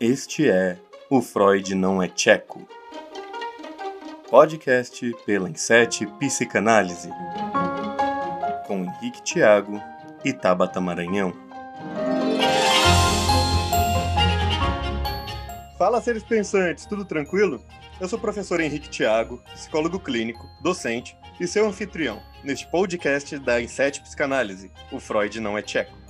Este é O Freud Não é Tcheco. Podcast pela Insete Psicanálise. Com Henrique Tiago e Tabata Maranhão. Fala, seres pensantes, tudo tranquilo? Eu sou o professor Henrique Tiago, psicólogo clínico, docente e seu anfitrião neste podcast da Insete Psicanálise. O Freud Não é Tcheco.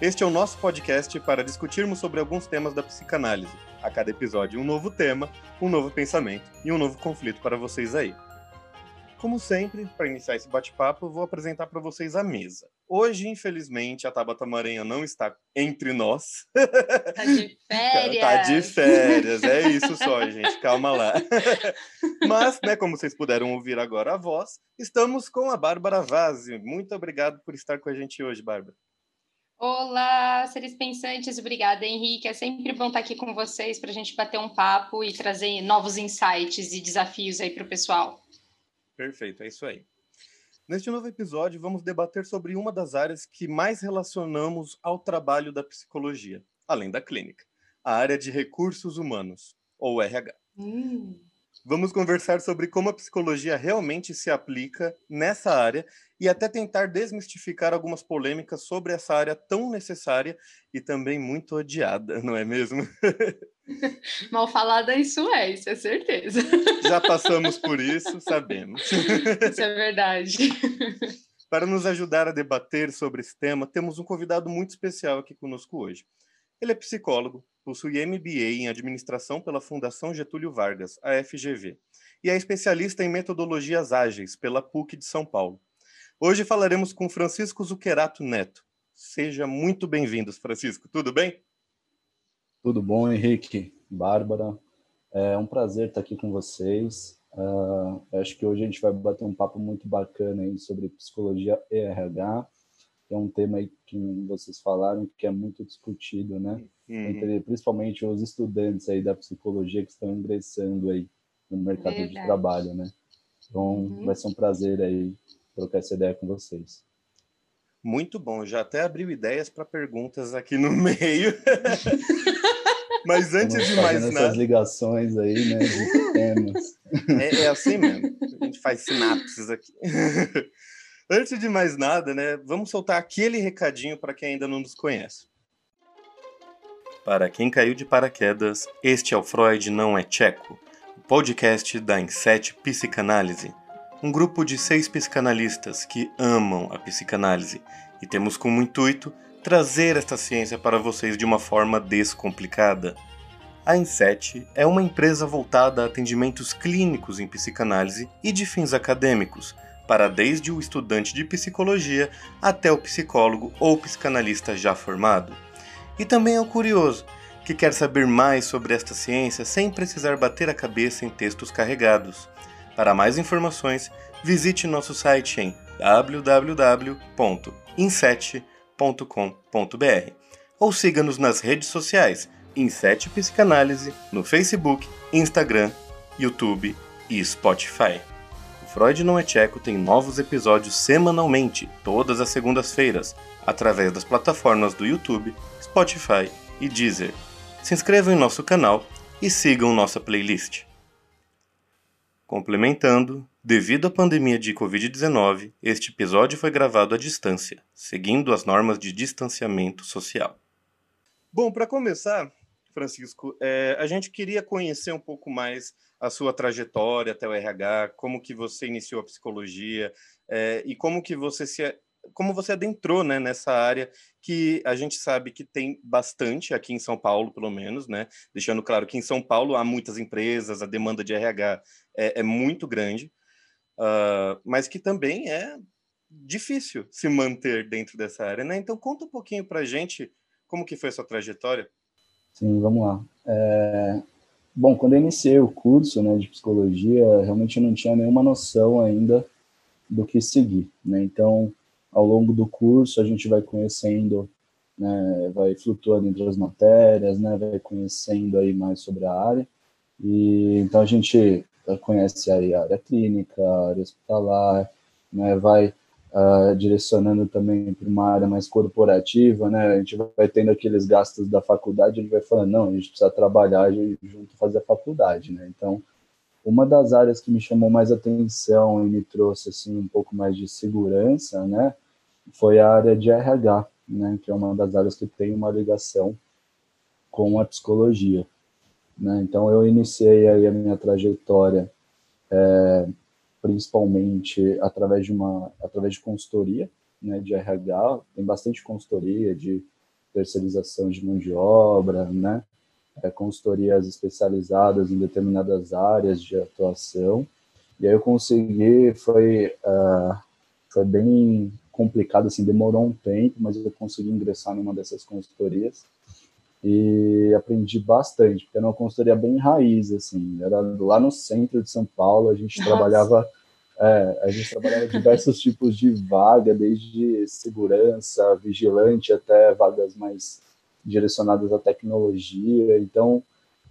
Este é o nosso podcast para discutirmos sobre alguns temas da psicanálise. A cada episódio, um novo tema, um novo pensamento e um novo conflito para vocês aí. Como sempre, para iniciar esse bate-papo, vou apresentar para vocês a mesa. Hoje, infelizmente, a Tabata Maranhã não está entre nós. Tá de férias. tá de férias, é isso só, gente. Calma lá. Mas, né, como vocês puderam ouvir agora a voz, estamos com a Bárbara Vazzi. Muito obrigado por estar com a gente hoje, Bárbara. Olá, seres pensantes, obrigada, Henrique. É sempre bom estar aqui com vocês para a gente bater um papo e trazer novos insights e desafios aí para o pessoal. Perfeito, é isso aí. Neste novo episódio, vamos debater sobre uma das áreas que mais relacionamos ao trabalho da psicologia, além da clínica, a área de recursos humanos, ou RH. Hum. Vamos conversar sobre como a psicologia realmente se aplica nessa área e até tentar desmistificar algumas polêmicas sobre essa área tão necessária e também muito odiada, não é mesmo? Mal falada isso é, isso é certeza. Já passamos por isso, sabemos. Isso é verdade. Para nos ajudar a debater sobre esse tema, temos um convidado muito especial aqui conosco hoje. Ele é psicólogo, possui MBA em Administração pela Fundação Getúlio Vargas, a FGV, e é especialista em metodologias ágeis pela PUC de São Paulo. Hoje falaremos com Francisco Zuquerato Neto. Seja muito bem-vindo, Francisco. Tudo bem? Tudo bom, Henrique, Bárbara. É um prazer estar aqui com vocês. Uh, acho que hoje a gente vai bater um papo muito bacana aí sobre psicologia e RH que é um tema aí que vocês falaram que é muito discutido, né? Uhum. Entre, principalmente os estudantes aí da psicologia que estão ingressando aí no mercado Verdade. de trabalho, né? Então, uhum. vai ser um prazer aí trocar essa ideia com vocês. Muito bom, já até abriu ideias para perguntas aqui no meio. Mas antes de mais nada. essas ligações aí, né, de temas. É, é assim mesmo. A gente faz sinapses aqui. Antes de mais nada, né, vamos soltar aquele recadinho para quem ainda não nos conhece. Para quem caiu de paraquedas, este é o Freud Não é Tcheco, o podcast da Inset Psicanálise, um grupo de seis psicanalistas que amam a psicanálise e temos como intuito trazer esta ciência para vocês de uma forma descomplicada. A Inset é uma empresa voltada a atendimentos clínicos em psicanálise e de fins acadêmicos para desde o estudante de psicologia até o psicólogo ou psicanalista já formado. E também é o curioso, que quer saber mais sobre esta ciência sem precisar bater a cabeça em textos carregados. Para mais informações, visite nosso site em www.inset.com.br ou siga-nos nas redes sociais Inset Psicanálise no Facebook, Instagram, YouTube e Spotify. Freud Não é Tcheco tem novos episódios semanalmente, todas as segundas-feiras, através das plataformas do YouTube, Spotify e Deezer. Se inscrevam em nosso canal e sigam nossa playlist. Complementando, devido à pandemia de Covid-19, este episódio foi gravado à distância, seguindo as normas de distanciamento social. Bom, para começar, Francisco, é, a gente queria conhecer um pouco mais a sua trajetória até o RH, como que você iniciou a psicologia é, e como que você se como você adentrou né, nessa área que a gente sabe que tem bastante aqui em São Paulo, pelo menos, né? Deixando claro que em São Paulo há muitas empresas, a demanda de RH é, é muito grande, uh, mas que também é difícil se manter dentro dessa área, né? Então conta um pouquinho para gente como que foi a sua trajetória. Sim, vamos lá. É, Bom, quando eu iniciei o curso né, de psicologia, realmente eu não tinha nenhuma noção ainda do que seguir. Né? Então, ao longo do curso, a gente vai conhecendo, né, vai flutuando entre as matérias, né, vai conhecendo aí mais sobre a área. E então a gente conhece aí a área clínica, a área hospitalar, né, vai uh, direcionando também para uma área mais corporativa, né? A gente vai tendo aqueles gastos da faculdade, gente vai falando, não, a gente precisa trabalhar junto fazer a faculdade, né? Então, uma das áreas que me chamou mais atenção e me trouxe assim um pouco mais de segurança, né, foi a área de RH, né, que é uma das áreas que tem uma ligação com a psicologia, né? Então eu iniciei aí a minha trajetória é, principalmente através de uma através de consultoria, né, de RH, tem bastante consultoria de terceirização de mão de obra, né? é, consultorias especializadas em determinadas áreas de atuação. E aí eu consegui, foi, uh, foi bem complicado, assim, demorou um tempo, mas eu consegui ingressar numa dessas consultorias e aprendi bastante, porque era uma consultoria bem raiz, assim, era lá no centro de São Paulo, a gente Nossa. trabalhava é, a gente trabalhava diversos tipos de vaga, desde segurança, vigilante, até vagas mais direcionadas à tecnologia. Então,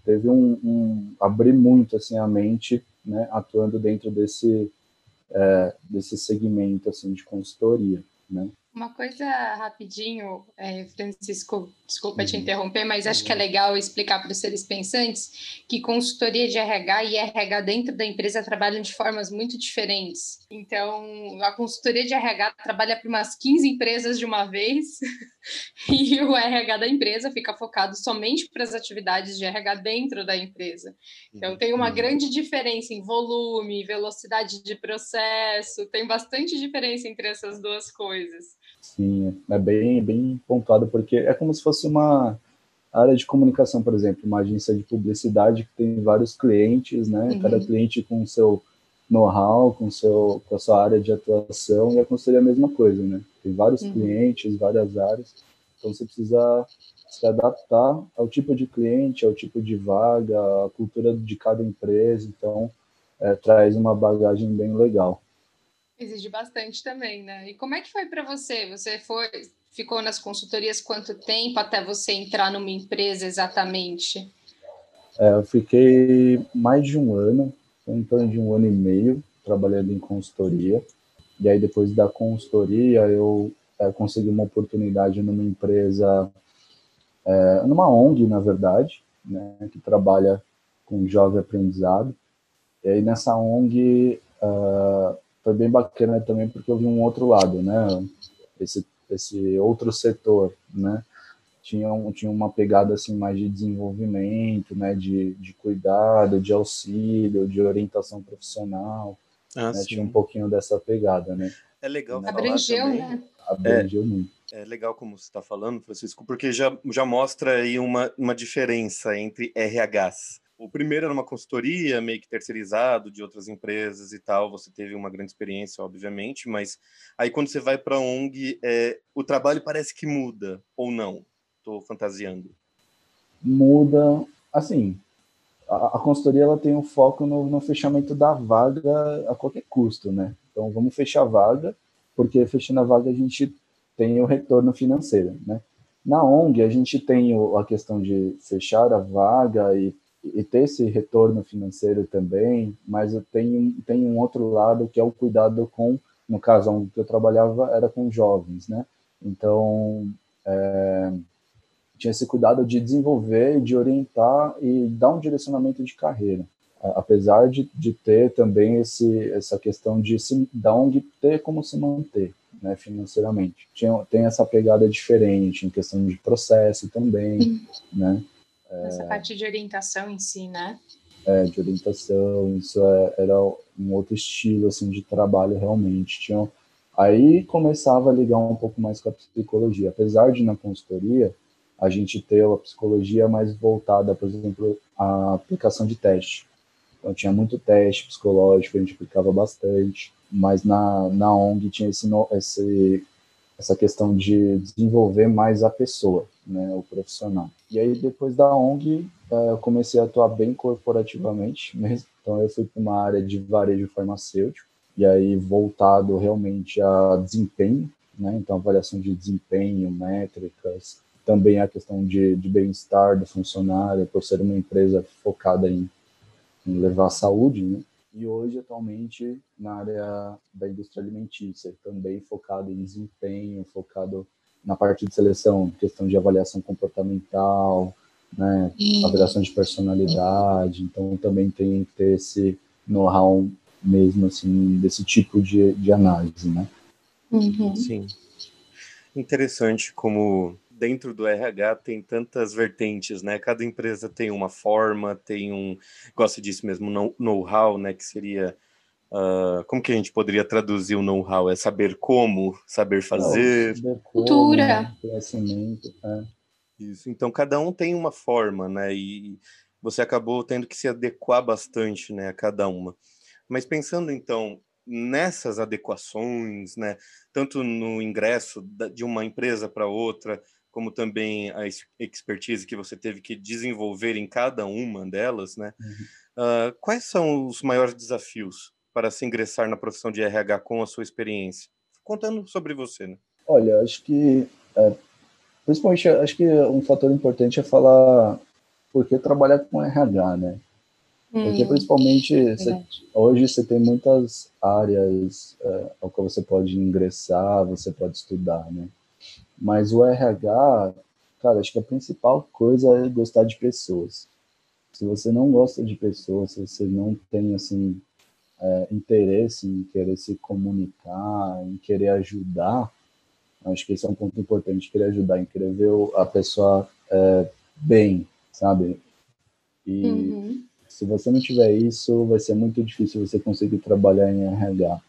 teve um, um abrir muito assim a mente, né, atuando dentro desse é, desse segmento assim de consultoria, né? Uma coisa rapidinho, é, Francisco, desculpa uhum. te interromper, mas acho que é uhum. legal explicar para os seres pensantes que consultoria de RH e RH dentro da empresa trabalham de formas muito diferentes. Então, a consultoria de RH trabalha para umas 15 empresas de uma vez e o RH da empresa fica focado somente para as atividades de RH dentro da empresa. Então, tem uma uhum. grande diferença em volume, velocidade de processo, tem bastante diferença entre essas duas coisas. Sim, é bem, bem pontuado, porque é como se fosse uma área de comunicação, por exemplo, uma agência de publicidade que tem vários clientes, né? Uhum. Cada cliente com o seu know-how, com, seu, com a sua área de atuação, e a consultoria é a mesma coisa, né? Tem vários uhum. clientes, várias áreas, então você precisa se adaptar ao tipo de cliente, ao tipo de vaga, à cultura de cada empresa, então é, traz uma bagagem bem legal. Exige bastante também, né? E como é que foi para você? Você foi, ficou nas consultorias quanto tempo até você entrar numa empresa exatamente? É, eu fiquei mais de um ano, em torno de um ano e meio, trabalhando em consultoria. E aí, depois da consultoria, eu é, consegui uma oportunidade numa empresa, é, numa ONG, na verdade, né, que trabalha com jovem aprendizado. E aí, nessa ONG, uh, foi bem bacana também porque eu vi um outro lado, né? Esse, esse outro setor, né? Tinha, um, tinha uma pegada assim mais de desenvolvimento, né? De, de cuidado, de auxílio, de orientação profissional. Ah, né? Tinha um pouquinho dessa pegada, né? É legal. Né? Abrangeu, né? Abrangeu é, muito. É legal como você está falando, Francisco, porque já, já mostra aí uma, uma diferença entre RHs o primeiro era uma consultoria, meio que terceirizado de outras empresas e tal. Você teve uma grande experiência, obviamente, mas aí quando você vai para a ONG, é, o trabalho parece que muda, ou não? Estou fantasiando. Muda, assim, a, a consultoria ela tem um foco no, no, fechamento da vaga a qualquer custo, né? Então vamos fechar a vaga, porque fechando a vaga a gente tem o retorno financeiro, né? Na ONG a gente tem a questão de fechar a vaga e e ter esse retorno financeiro também, mas eu tenho, tenho um outro lado que é o cuidado com, no caso onde eu trabalhava era com jovens, né? Então, é, tinha esse cuidado de desenvolver, de orientar e dar um direcionamento de carreira, apesar de, de ter também esse, essa questão de se, da onde ter como se manter, né, financeiramente. Tinha, tem essa pegada diferente em questão de processo também, né? Essa é, parte de orientação em si, né? É, de orientação, isso é, era um outro estilo, assim, de trabalho realmente. Tinha, aí começava a ligar um pouco mais com a psicologia. Apesar de na consultoria, a gente ter a psicologia mais voltada, por exemplo, à aplicação de teste. Então tinha muito teste psicológico, a gente aplicava bastante, mas na, na ONG tinha esse, esse, essa questão de desenvolver mais a pessoa, né, o profissional. E aí, depois da ONG, eh, eu comecei a atuar bem corporativamente mesmo. Então, eu fui para uma área de varejo farmacêutico, e aí voltado realmente a desempenho, né? Então, avaliação de desempenho, métricas, também a questão de, de bem-estar do funcionário, por ser uma empresa focada em, em levar saúde, né? E hoje, atualmente, na área da indústria alimentícia, também focado em desempenho, focado na parte de seleção, questão de avaliação comportamental, né, avaliação de personalidade, então também tem que ter esse know-how mesmo, assim, desse tipo de, de análise, né. Uhum. Sim. Interessante como dentro do RH tem tantas vertentes, né? Cada empresa tem uma forma, tem um, gosta disso mesmo, know-how, né? Que seria uh, como que a gente poderia traduzir o know-how? É saber como, saber fazer, saber como, cultura, né? conhecimento. É. Isso. Então cada um tem uma forma, né? E você acabou tendo que se adequar bastante, né? A cada uma. Mas pensando então nessas adequações, né, tanto no ingresso de uma empresa para outra, como também a expertise que você teve que desenvolver em cada uma delas, né? Uhum. Uh, quais são os maiores desafios para se ingressar na profissão de RH com a sua experiência? Contando sobre você, né? Olha, acho que é, principalmente acho que um fator importante é falar por que trabalhar com RH, né? Porque hum, principalmente você, hoje você tem muitas áreas é, ao que você pode ingressar, você pode estudar, né? Mas o RH, cara, acho que a principal coisa é gostar de pessoas. Se você não gosta de pessoas, se você não tem, assim, é, interesse em querer se comunicar, em querer ajudar, acho que esse é um ponto importante, querer ajudar, em querer ver a pessoa é, bem, sabe? E uhum. se você não tiver isso, vai ser muito difícil você conseguir trabalhar em RH.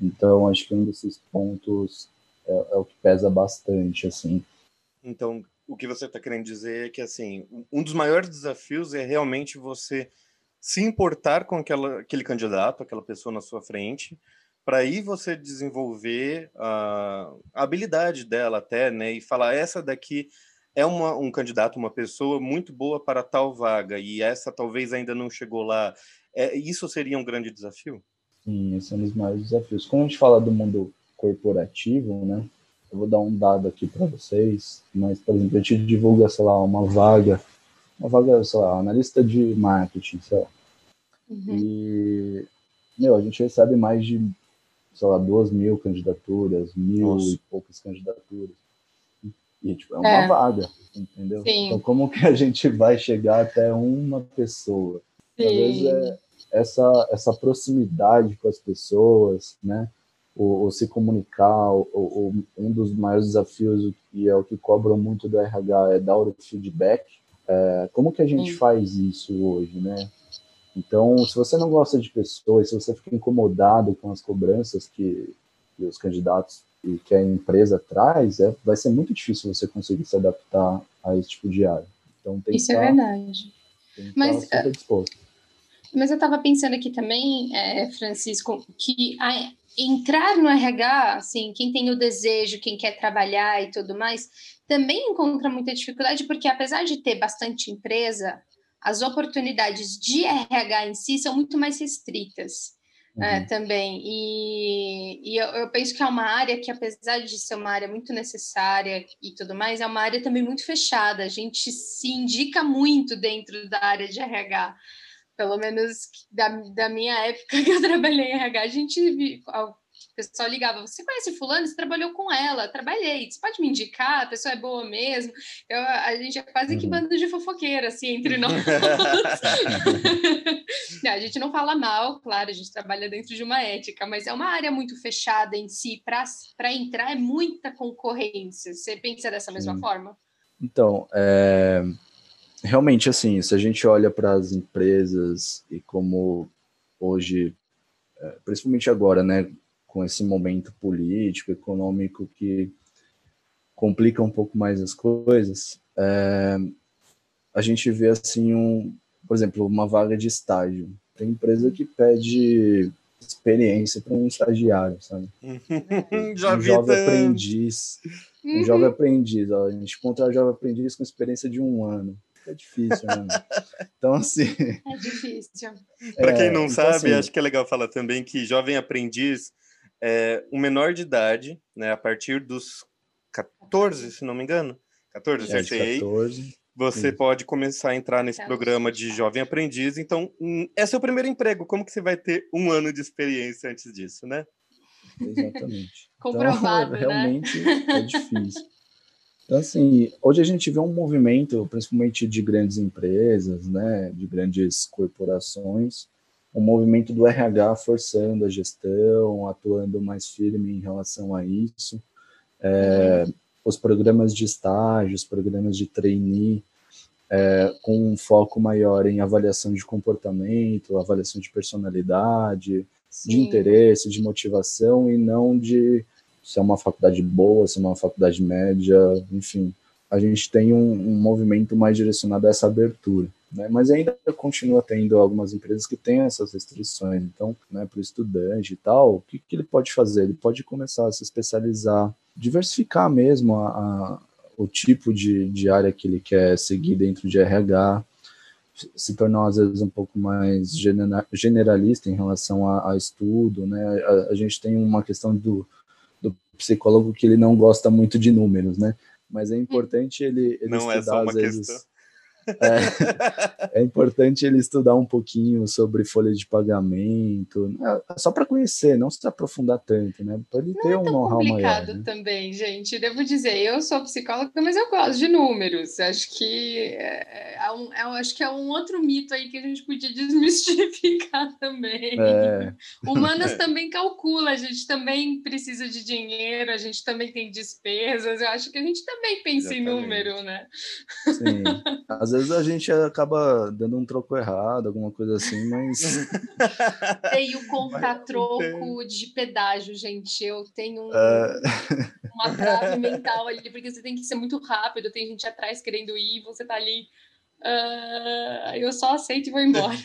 Então, acho que um desses pontos é, é o que pesa bastante, assim. Então, o que você está querendo dizer é que, assim, um dos maiores desafios é realmente você se importar com aquela, aquele candidato, aquela pessoa na sua frente, para aí você desenvolver a, a, habilidade dela até, né, e falar, essa daqui é uma, um candidato, uma pessoa muito boa para tal vaga, e essa talvez ainda não chegou lá. É, isso seria um grande desafio? Sim, esse é um dos maiores desafios. Quando a gente fala do mundo corporativo, né? Eu vou dar um dado aqui para vocês, mas, por exemplo, a gente divulga, sei lá, uma vaga, uma vaga, sei lá, analista de marketing, sei lá. Uhum. E, meu, a gente recebe mais de, sei lá, duas mil candidaturas, mil Nossa. e poucas candidaturas. E, tipo, é uma é. vaga, entendeu? Sim. Então, como que a gente vai chegar até uma pessoa? Sim. Às vezes é essa, essa proximidade com as pessoas, né? O, o se comunicar, o, o, um dos maiores desafios e é o que cobram muito do RH é dar o feedback. É, como que a gente Sim. faz isso hoje, né? Então, se você não gosta de pessoas, se você fica incomodado com as cobranças que, que os candidatos e que a empresa traz, é, vai ser muito difícil você conseguir se adaptar a esse tipo de área. Então, tem Isso que é verdade. Mas, estar disposto. Mas eu estava pensando aqui também, é, Francisco, que a, entrar no RH, assim, quem tem o desejo, quem quer trabalhar e tudo mais, também encontra muita dificuldade, porque apesar de ter bastante empresa, as oportunidades de RH em si são muito mais restritas. Né, uhum. É, também. E, e eu, eu, penso que é uma área que, apesar de ser uma área muito necessária e tudo mais, é uma área também muito fechada. A gente se indica muito dentro da área de RH pelo menos da, da minha época que eu trabalhei em RH, a gente o pessoal ligava, você conhece fulano? Você trabalhou com ela? Trabalhei. Você pode me indicar? A pessoa é boa mesmo? Eu, a gente é quase que uhum. bando de fofoqueira, assim, entre nós. não, a gente não fala mal, claro, a gente trabalha dentro de uma ética, mas é uma área muito fechada em si. Para entrar é muita concorrência. Você pensa dessa mesma Sim. forma? Então, é realmente, assim, se a gente olha para as empresas e como hoje, é, principalmente agora, né, com esse momento político, econômico que complica um pouco mais as coisas, é, a gente vê assim um, por exemplo, uma vaga de estágio. Tem empresa que pede experiência para um estagiário, sabe? Já um jovem aprendiz, um jovem aprendiz, ó, a gente encontra um jovem aprendiz com experiência de um ano é difícil, né? Então, assim. É difícil. Para quem não é, então, sabe, assim, acho que é legal falar também que jovem aprendiz é um menor de idade, né? A partir dos 14, se não me engano. 14, acertei. 14. você Sim. pode começar a entrar nesse programa de jovem aprendiz. Então, hum, é seu primeiro emprego. Como que você vai ter um ano de experiência antes disso, né? Exatamente. Comprovado, então, realmente é difícil. Então, assim, hoje a gente vê um movimento, principalmente de grandes empresas, né, de grandes corporações, um movimento do RH forçando a gestão, atuando mais firme em relação a isso. É. Os programas de estágio, os programas de trainee, é, com um foco maior em avaliação de comportamento, avaliação de personalidade, Sim. de interesse, de motivação, e não de se é uma faculdade boa, se é uma faculdade média, enfim. A gente tem um, um movimento mais direcionado a essa abertura. Né? Mas ainda continua tendo algumas empresas que têm essas restrições. Então, né, para o estudante e tal, o que, que, ele pode fazer? Ele pode começar a se especializar, diversificar mesmo a, a, o tipo de, de área que ele quer seguir dentro de RH, se tornar às vezes um pouco mais generalista em relação a, a estudo, né? A, a, gente tem uma questão do, do psicólogo que ele não gosta muito de números, né? Mas é importante ele, ele não é estudar é às vezes. Questão é, é, importante ele estudar um pouquinho sobre folha de pagamento, né? só para conhecer, não se aprofundar tanto, né? Para ele ter é um know-how maior. É complicado né? também, gente. Devo dizer, eu sou psicóloga, mas eu gosto de números. Acho que é, é um, é, acho que é um outro mito aí que a gente podia desmistificar também. É. Humanas também calcula, a gente também precisa de dinheiro, a gente também tem despesas. Eu acho que a gente também pensa Exatamente. em número, né? Sim. Às vezes a gente acaba dando um troco errado, alguma coisa assim, mas. Tem o conta-troco de pedágio, gente. Eu tenho um, é... uma trave mental ali, porque você tem que ser muito rápido, tem gente atrás querendo ir, você tá ali. Uh, eu só aceito e vou embora.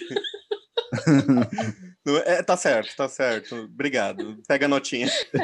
É, tá certo, tá certo. Obrigado. Pega a notinha. É.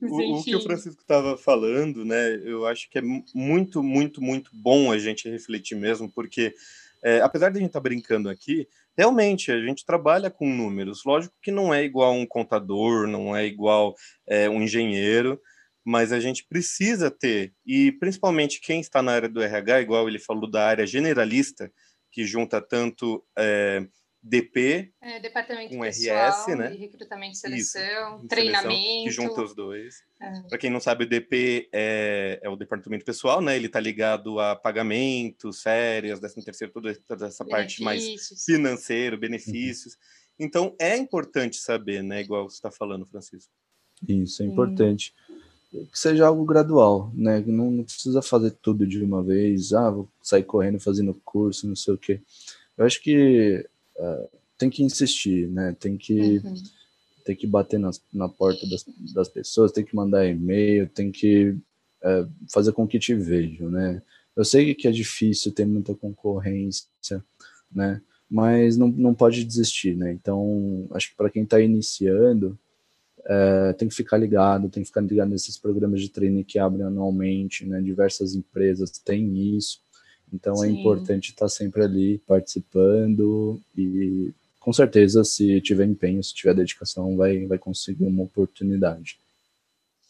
o, o, que o Francisco estava falando, né? Eu acho que é muito, muito, muito bom a gente refletir mesmo, porque é, apesar de a gente estar tá brincando aqui, realmente a gente trabalha com números. Lógico que não é igual um contador, não é igual é, um engenheiro, mas a gente precisa ter, e principalmente quem está na área do RH, igual ele falou da área generalista, que junta tanto é, DP é, departamento com RS, né? recrutamento e seleção, Isso, treinamento. Seleção, que junta os dois. É. Para quem não sabe, o DP é, é, o departamento pessoal, né? Ele está ligado a pagamentos, férias, décimo terceiro, toda, essa parte mais financeiro, benefícios. Então é importante saber, né? Igual você está falando, Francisco. Isso é importante. Que seja algo gradual, né? Não, não precisa fazer tudo de uma vez. Ah, vou sair correndo fazendo curso, não sei o quê. Eu acho que uh, tem que insistir, né? Tem que, uhum. tem que bater nas, na porta das, das pessoas, tem que mandar e-mail, tem que uh, fazer com que te vejam, né? Eu sei que é difícil, tem muita concorrência, né? Mas não, não pode desistir, né? Então, acho que para quem está iniciando, é, tem que ficar ligado, tem que ficar ligado nesses programas de treino que abrem anualmente, né? Diversas empresas têm isso. Então é Sim. é importante estar sempre ali participando e com certeza se tiver empenho, se tiver dedicação, vai, vai conseguir uma oportunidade.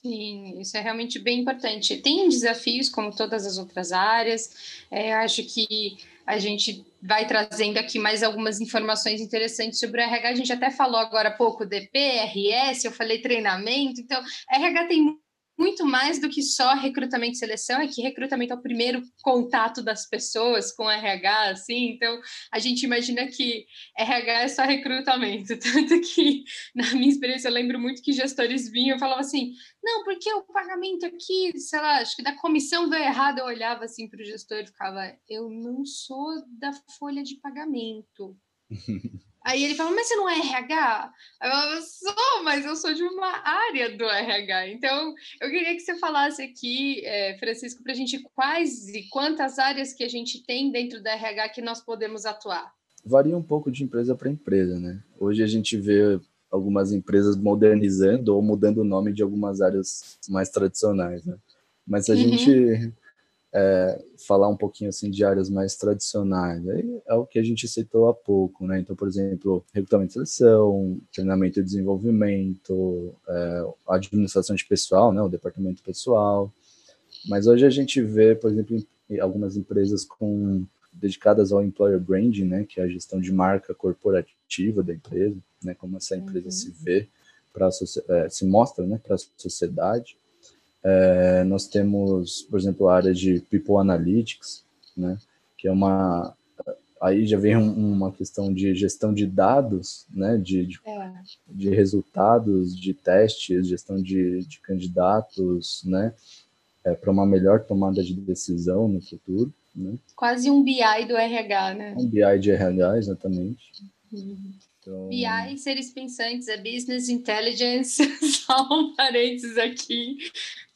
Sim, isso é realmente bem importante. Tem desafios, como todas as outras áreas. É, acho que a gente vai trazendo aqui mais algumas informações interessantes sobre o RH. A gente até falou agora há pouco DP, RS, eu falei treinamento. Então, RH tem muito mais do que só recrutamento e seleção, é que recrutamento é o primeiro contato das pessoas com RH, assim, então a gente imagina que RH é só recrutamento, tanto que na minha experiência eu lembro muito que gestores vinham e falavam assim, não, porque o pagamento aqui, sei lá, acho que da comissão veio errado, eu olhava assim para o gestor e ficava, eu não sou da folha de pagamento. Aí ele fala, mas você não é RH? Eu sou, mas eu sou de uma área do RH. Então, eu queria que você falasse aqui, é, Francisco, para a gente quais e quantas áreas que a gente tem dentro da RH que nós podemos atuar. Varia um pouco de empresa para empresa, né? Hoje a gente vê algumas empresas modernizando ou mudando o nome de algumas áreas mais tradicionais, né? Mas a uhum. gente é, falar um pouquinho assim de áreas mais tradicionais. Aí é o que a gente citou há pouco, né? Então, por exemplo, recrutamento e seleção, treinamento e desenvolvimento, é, administração de pessoal, né? O departamento pessoal, Mas hoje a gente vê, por exemplo, algumas empresas com dedicadas ao employer branding, né, que é a gestão de marca corporativa da empresa, né, como essa empresa uhum. se vê para é, se mostra, né, para a sociedade. É, nós temos, por exemplo, a área de people analytics, né, que é uma aí já vem um, uma questão de gestão de dados, né, de, de, é. de resultados, de testes, gestão de, de candidatos, né, é, para uma melhor tomada de decisão no futuro. Né? Quase um BI do RH, né? Um BI de RH, exatamente. Uhum. Então... BI, seres pensantes, é Business Intelligence, só um parênteses aqui,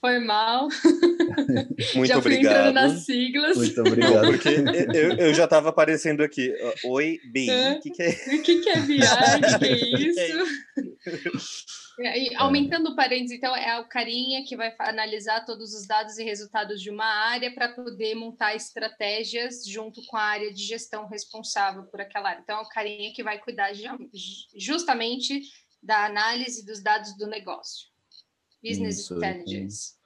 foi mal. Muito já obrigado. entrando nas siglas. Muito obrigado. Porque eu, eu já estava aparecendo aqui. Oi, BI, o que, que é? O que, que é BI? O que, que é isso? E, aumentando o parênteses, então, é o carinha que vai analisar todos os dados e resultados de uma área para poder montar estratégias junto com a área de gestão responsável por aquela área. Então, é o carinha que vai cuidar justamente da análise dos dados do negócio. Business Isso, Intelligence.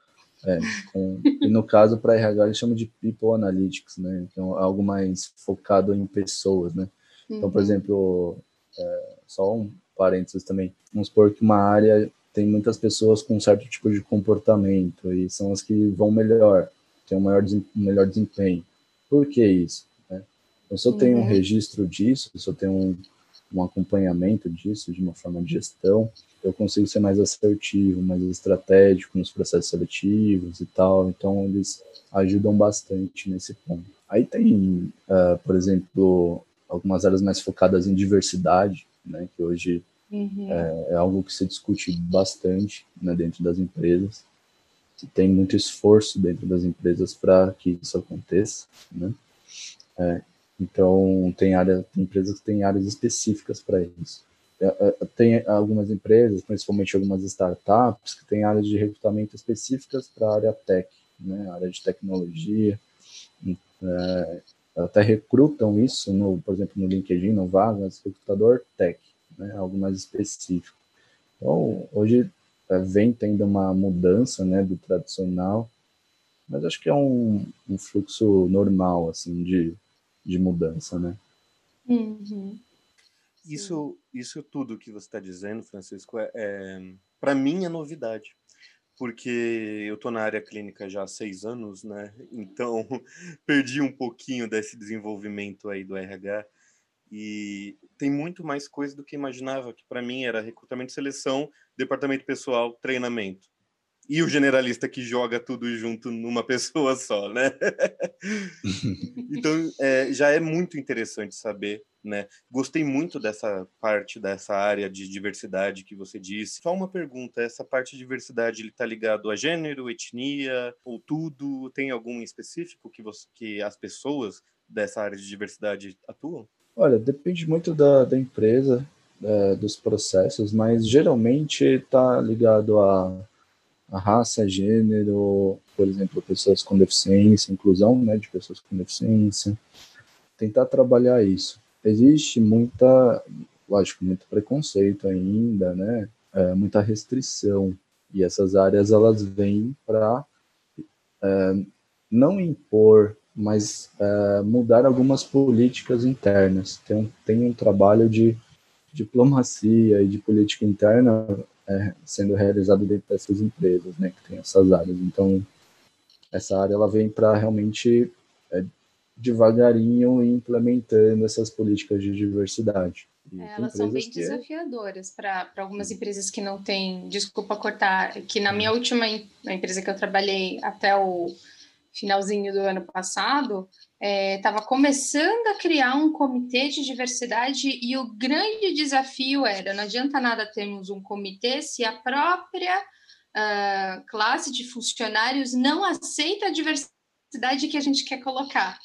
É, com, e no caso, para RH, eles chamam de People Analytics, né? Então, algo mais focado em pessoas, né? Então, uhum. por exemplo, é, só um parênteses também, vamos supor que uma área tem muitas pessoas com um certo tipo de comportamento e são as que vão melhor, têm um maior, um melhor desempenho. Por que isso? Né? Então, se eu tenho um uhum. registro disso, se eu tenho um, um acompanhamento disso, de uma forma de gestão, eu consigo ser mais assertivo, mais estratégico nos processos seletivos e tal. Então, eles ajudam bastante nesse ponto. Aí tem, uh, por exemplo, algumas áreas mais focadas em diversidade, né, que hoje uhum. é, é, algo que se discute bastante né, dentro das empresas. Tem muito esforço dentro das empresas para que isso aconteça. Né? É, então, tem, área, tem empresas que têm áreas específicas para isso. É, é, tem algumas empresas, principalmente algumas startups, que têm áreas de recrutamento específicas para a área tech, né, área de tecnologia. É, até recrutam isso, no, por exemplo, no LinkedIn, no Vagas, recrutador tech, né, algo mais específico. Então, hoje é, vem tendo uma mudança né, do tradicional, mas acho que é um, um fluxo normal assim de, de mudança, né? Uhum. Isso, isso tudo que você está dizendo, Francisco, é, é para mim é novidade, porque eu estou na área clínica já há seis anos, né? Então perdi um pouquinho desse desenvolvimento aí do RH e tem muito mais coisa do que imaginava, que para mim era recrutamento seleção, departamento pessoal, treinamento e o generalista que joga tudo junto numa pessoa só, né? então, é, já é muito interessante saber, né? Gostei muito dessa parte, dessa área de diversidade que você disse. Só uma pergunta, essa parte de diversidade, ele está ligado a gênero, etnia, ou tudo? Tem algum específico que, você, que as pessoas dessa área de diversidade atuam? Olha, depende muito da, da empresa, é, dos processos, mas geralmente está ligado a a raça, gênero, por exemplo, pessoas com deficiência, inclusão né, de pessoas com deficiência, tentar trabalhar isso. Existe muita, lógico, muito preconceito ainda, né, é, muita restrição, e essas áreas elas vêm para é, não impor, mas é, mudar algumas políticas internas. Tem um, tem um trabalho de diplomacia e de política interna é, sendo realizado dentro dessas empresas, né, que tem essas áreas. Então, essa área ela vem para realmente é, devagarinho implementando essas políticas de diversidade. É, elas são bem que... É desafiadoras para algumas empresas que não têm, desculpa cortar, que na minha última na empresa que eu trabalhei até o finalzinho do ano passado, estava é, começando a criar um comitê de diversidade e o grande desafio era: não adianta nada termos um comitê se a própria uh, classe de funcionários não aceita a diversidade que a gente quer colocar.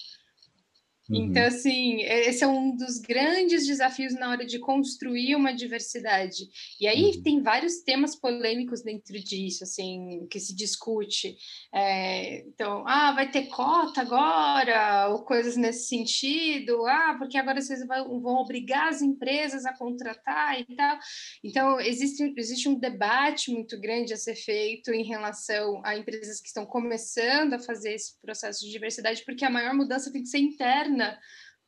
Uhum. Então, assim, esse é um dos grandes desafios na hora de construir uma diversidade. E aí uhum. tem vários temas polêmicos dentro disso, assim, que se discute. É, então, ah, vai ter cota agora, ou coisas nesse sentido. Ah, porque agora vocês vão, vão obrigar as empresas a contratar e tal. Então, existe, existe um debate muito grande a ser feito em relação a empresas que estão começando a fazer esse processo de diversidade, porque a maior mudança tem que ser interna interna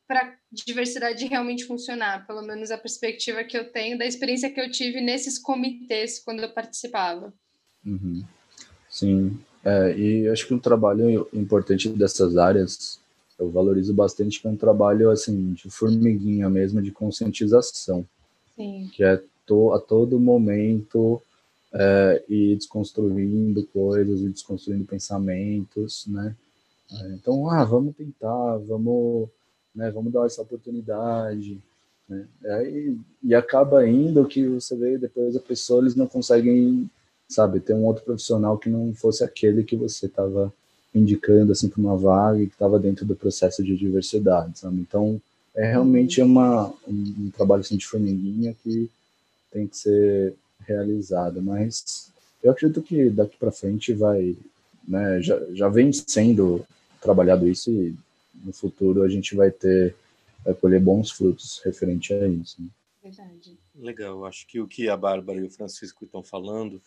para diversidade realmente funcionar, pelo menos a perspectiva que eu tenho da experiência que eu tive nesses comitês quando eu participava. Uhum. Sim, é, e acho que um trabalho importante dessas áreas eu valorizo bastante que é um trabalho assim de formiguinha mesmo de conscientização, Sim. que é to, a todo momento é, ir desconstruindo coisas e desconstruindo pensamentos, né? É, então, ah, vamos tentar, vamos, né, vamos dar essa oportunidade. Né? Aí, e acaba indo que você vê depois a pessoa, eles não conseguem, sabe, ter um outro profissional que não fosse aquele que você estava indicando assim para uma vaga e que estava dentro do processo de diversidade, sabe? Então, é realmente uma, um, um trabalho assim, de formiguinha que tem que ser realizado, mas eu acredito que daqui para frente vai, né, já, já vem sendo trabalhado isso e no futuro a gente vai ter, vai colher bons frutos referente a isso. Né? Verdade. Legal, acho que o que a Bárbara e o Francisco estão falando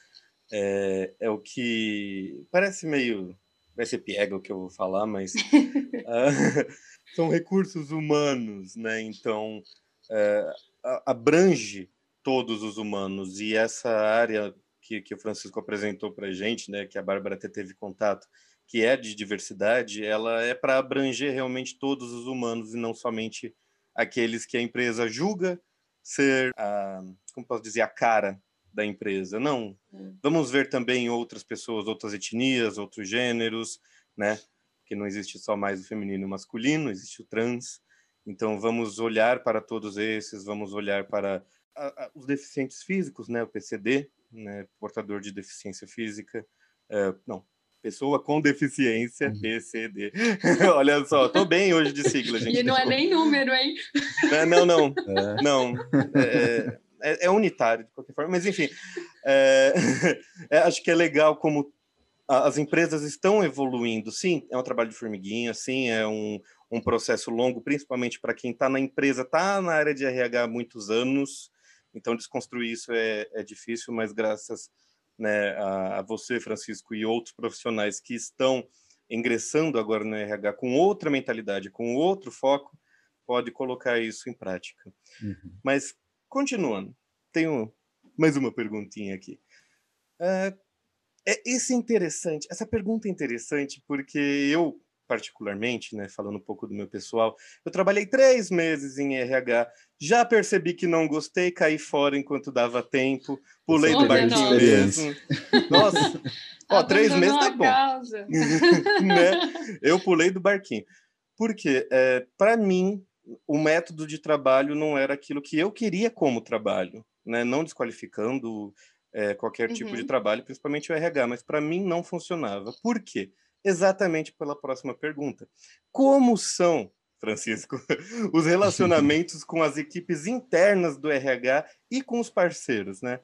é, é o que parece meio vai ser piega o que eu vou falar, mas uh, são recursos humanos, né? Então uh, abrange todos os humanos e essa área que, que o Francisco apresentou para a gente, né? Que a Bárbara até teve contato, que é de diversidade, ela é para abranger realmente todos os humanos e não somente aqueles que a empresa julga ser a, como posso dizer, a cara da empresa. Não. Hum. Vamos ver também outras pessoas, outras etnias, outros gêneros, né? Que não existe só mais o feminino e o masculino, existe o trans. Então vamos olhar para todos esses, vamos olhar para a, a, os deficientes físicos, né? O PCD, né? Portador de deficiência física. Uh, não, Pessoa com deficiência, uhum. PCD. Olha só, tô bem hoje de sigla, gente. E não é nem número, hein? É, não, não. É. Não. É, é, é, unitário, de qualquer forma. Mas, enfim, é, é, acho que é legal como as empresas estão evoluindo. Sim, é um trabalho de formiguinha, sim, é um, um processo longo, principalmente para quem está na empresa, está na área de RH há muitos anos. Então, desconstruir isso é, é difícil, mas graças né, a, a você, Francisco, e outros profissionais que estão ingressando agora no RH com outra mentalidade, com outro foco, pode colocar isso em prática. Uhum. Mas, continuando, tenho mais uma perguntinha aqui. Uh, é, esse é interessante, essa pergunta é interessante porque eu particularmente, né, falando um pouco do meu pessoal, eu trabalhei três meses em RH, já percebi que não gostei, caí fora enquanto dava tempo, pulei do barquinho mesmo. Nossa, ó, três meses tá bom. né? Eu pulei do barquinho. Por quê? É, Para mim, o método de trabalho não era aquilo que eu queria como trabalho, né? não desqualificando é, qualquer tipo uhum. de trabalho, principalmente o RH, mas para mim não funcionava. Por quê? Exatamente pela próxima pergunta. Como são, Francisco, os relacionamentos com as equipes internas do RH e com os parceiros, né?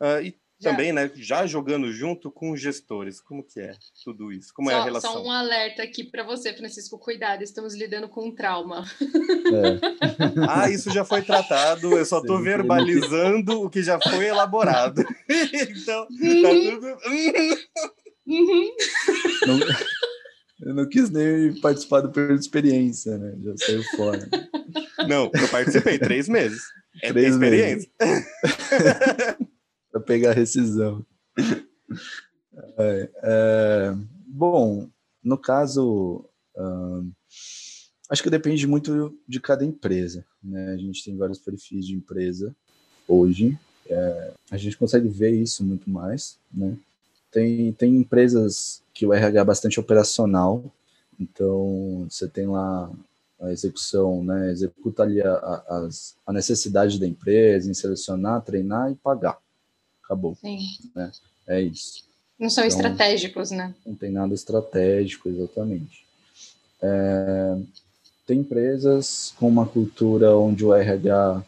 Uh, e já. também, né, já jogando junto com os gestores, como que é tudo isso? Como só, é a relação? Só um alerta aqui para você, Francisco, cuidado, estamos lidando com um trauma. É. ah, isso já foi tratado, eu só estou verbalizando o que já foi elaborado. então, tá tudo... Uhum. Não, eu não quis nem participar do período de experiência, né? Já saiu fora. Não, eu participei três meses. É três experiência. Para pegar a rescisão. É, é, bom, no caso, uh, acho que depende muito de cada empresa. Né? A gente tem vários perfis de empresa hoje. É, a gente consegue ver isso muito mais, né? Tem, tem empresas que o RH é bastante operacional, então você tem lá a execução, né? Executa ali a, a, a necessidade da empresa em selecionar, treinar e pagar. Acabou. Sim. Né? É isso. Não são então, estratégicos, né? Não tem nada estratégico, exatamente. É, tem empresas com uma cultura onde o RH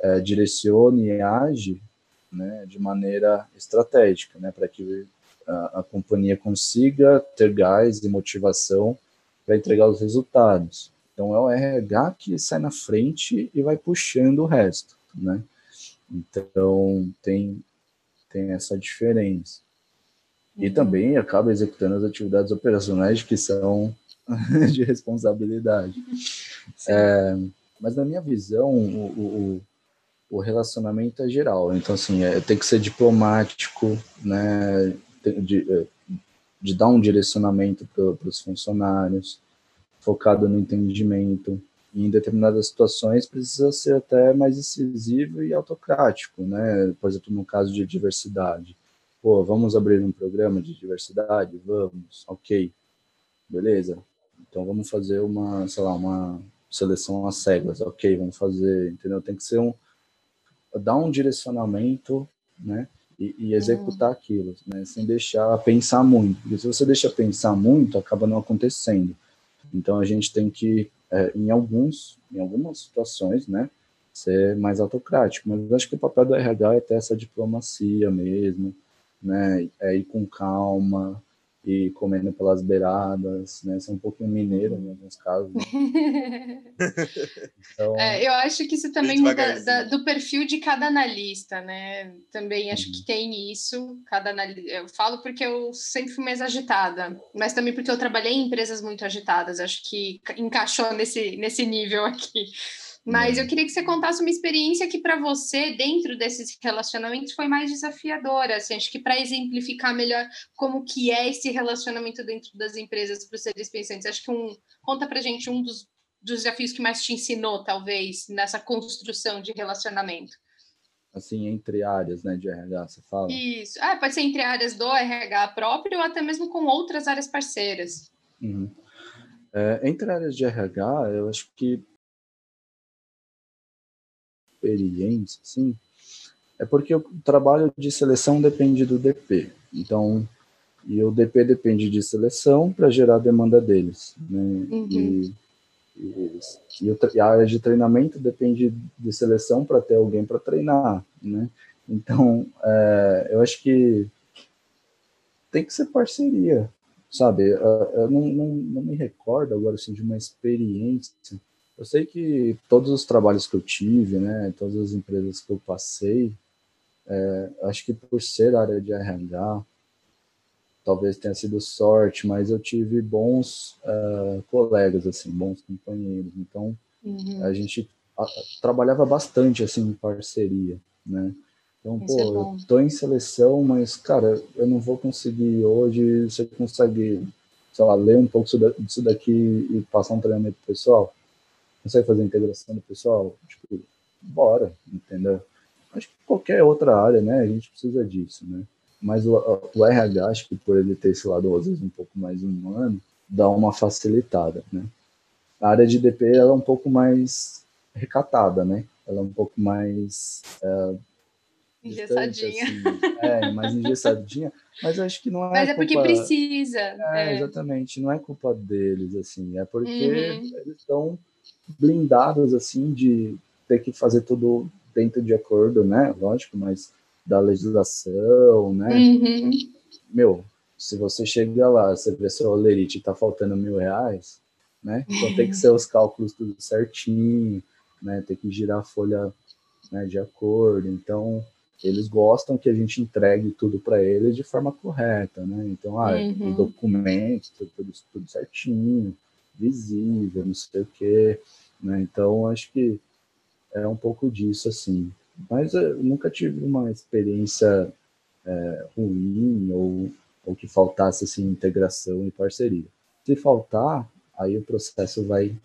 é, direciona e age né, de maneira estratégica, né, para que a, a, companhia consiga ter gás e motivação para entregar os resultados. Então é o RH que sai na frente e vai puxando o resto, né? Então tem tem essa diferença. E uhum. também acaba executando as atividades operacionais que são de responsabilidade. É, mas na minha visão, o, o, o, relacionamento é geral. Então, assim, é, tem que ser diplomático, né? De, é, de dar um direcionamento para os funcionários, focado no entendimento. E em determinadas situações precisa ser até mais incisivo e autocrático, né? Por exemplo, no caso de diversidade. Pô, vamos abrir um programa de diversidade? Vamos, ok. Beleza, então vamos fazer uma, sei lá, uma seleção às cegas, ok, vamos fazer, entendeu? Tem que ser um, dar um direcionamento, né? E, e executar uhum. aquilo, né? Sem deixar pensar muito, porque se você deixa pensar muito, acaba não acontecendo. Então a gente tem que, é, em alguns, em algumas situações, né? Ser mais autocrático, mas acho que o papel do RH é ter essa diplomacia mesmo, né? É ir com calma, e comendo pelas beiradas, né? Ser um pouquinho mineiro em alguns casos. Né? então, é, eu acho que isso também muda da, do perfil de cada analista, né? Também acho uhum. que tem isso. Cada analista, eu falo porque eu sempre fui mais agitada, mas também porque eu trabalhei em empresas muito agitadas. Acho que encaixou nesse nesse nível aqui. Mas eu queria que você contasse uma experiência que para você, dentro desses relacionamentos, foi mais desafiadora. Assim, acho que para exemplificar melhor como que é esse relacionamento dentro das empresas para os seres pensantes. Acho que um conta para gente um dos, dos desafios que mais te ensinou, talvez, nessa construção de relacionamento. Assim, entre áreas né, de RH, você fala? Isso. Ah, pode ser entre áreas do RH próprio ou até mesmo com outras áreas parceiras. Uhum. É, entre áreas de RH, eu acho que experiência, assim, é porque o trabalho de seleção depende do DP. Então, e o DP depende de seleção para gerar a demanda deles. Né? Uhum. E, e, e, a área de treinamento depende de seleção para ter alguém para treinar. Né? Então, é, eu acho que tem que ser parceria, sabe? Eu, eu não, não, não, me recordo agora assim, de uma experiência eu sei que todos os trabalhos que eu tive, né, todas as empresas que eu passei, é, acho que por ser área de RH, talvez tenha sido sorte, mas eu tive bons uh, colegas, assim, bons companheiros. Então, uhum. a gente a, trabalhava bastante, assim, em parceria, né? Então, Isso pô, é eu tô em seleção, mas, cara, eu não vou conseguir hoje, você consegue, sei lá, ler um pouco disso daqui e passar um treinamento pessoal? Consegue fazer a integração do pessoal, tipo, bora, entendeu? Acho que qualquer outra área, né, a gente precisa disso, né? Mas o, o RH, acho que por ele ter esse lado, às vezes, um pouco mais humano, dá uma facilitada, né? A área de DP, ela é um pouco mais recatada, né? Ela é um pouco mais... É, engessadinha. Assim, é, mais engessadinha, mas acho que não é. Mas é culpa... porque precisa. É, é, exatamente, não é culpa deles, assim, é porque uhum. eles estão blindados assim de ter que fazer tudo dentro de acordo, né? Lógico, mas da legislação, né? Uhum. Meu, se você chega lá, você vê seu olerite tá faltando mil reais, né? Então tem que ser os cálculos tudo certinho, né? Tem que girar a folha né, de acordo. Então eles gostam que a gente entregue tudo para eles de forma correta, né? Então, ah, uhum. o documento, tudo, tudo certinho, visível, não sei o quê, né? Então, acho que é um pouco disso, assim. Mas eu nunca tive uma experiência é, ruim ou, ou que faltasse, assim, integração e parceria. Se faltar, aí o processo vai,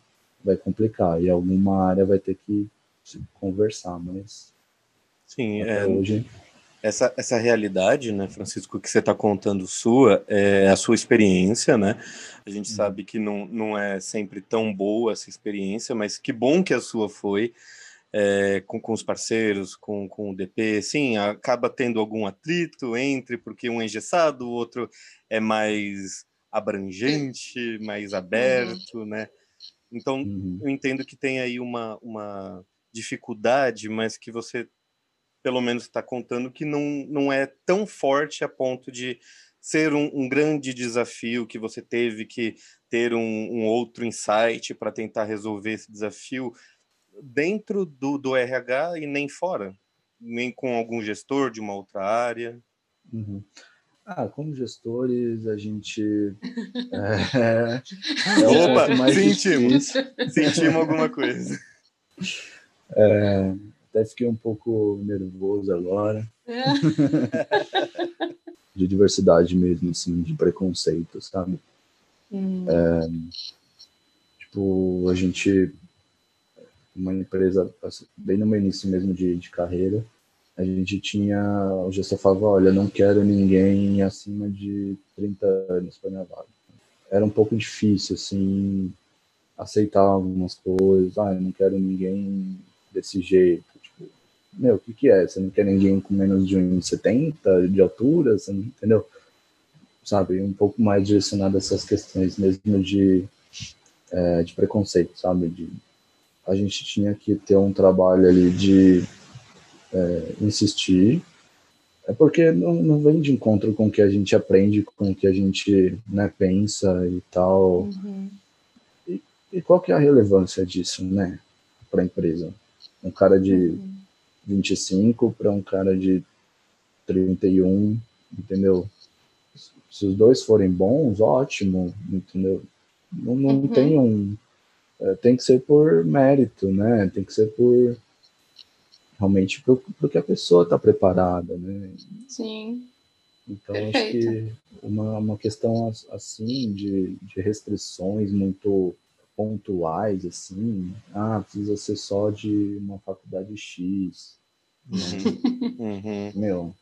vai complicar e alguma área vai ter que conversar, mas... Sim, é, hoje essa, essa realidade, né, Francisco, que você está contando sua, é a sua experiência, né? A gente uhum. sabe que não, não é sempre tão boa essa experiência, mas que bom que a sua foi é, com, com os parceiros, com, com o DP. Sim, acaba tendo algum atrito entre, porque um é engessado, o outro é mais abrangente, mais uhum. aberto, uhum. né? Então, uhum. eu entendo que tem aí uma, uma dificuldade, mas que você, pelo menos, está contando que não, não é tão forte a ponto de ser um, um grande desafio que você teve que ter um, um outro insight para tentar resolver esse desafio dentro do, do RH e nem fora, nem com algum gestor de uma outra área. Uhum. Ah, como gestores, a gente. É, é Opa, mais sentimos. Sentimos alguma coisa. É, até fiquei um pouco nervoso agora. É. de diversidade mesmo, assim, de preconceito, sabe? Hum. É, tipo, a gente. Uma empresa, assim, bem no meu início mesmo de, de carreira, a gente tinha, o gestor falava, olha, não quero ninguém acima de 30 anos para minha vaga. Era um pouco difícil, assim, aceitar algumas coisas, ah, eu não quero ninguém desse jeito, meu, o que que é? Você não quer ninguém com menos de 1,70 de altura, você não, entendeu? Sabe, um pouco mais direcionado a essas questões mesmo de, é, de preconceito, sabe, de a gente tinha que ter um trabalho ali de é, insistir, é porque não, não vem de encontro com o que a gente aprende, com o que a gente né, pensa e tal. Uhum. E, e, qual que é a relevância disso, né, para a empresa? Um cara de uhum. 25 para um cara de 31, entendeu? Se os dois forem bons, ótimo, entendeu? Não, não uhum. tem um. É, tem que ser por mérito, né? Tem que ser por realmente para o que a pessoa está preparada, né? Sim. Então, Perfeito. acho que uma, uma questão assim de, de restrições muito pontuais, assim, ah, precisa ser só de uma faculdade X. Né? Uhum. Meu,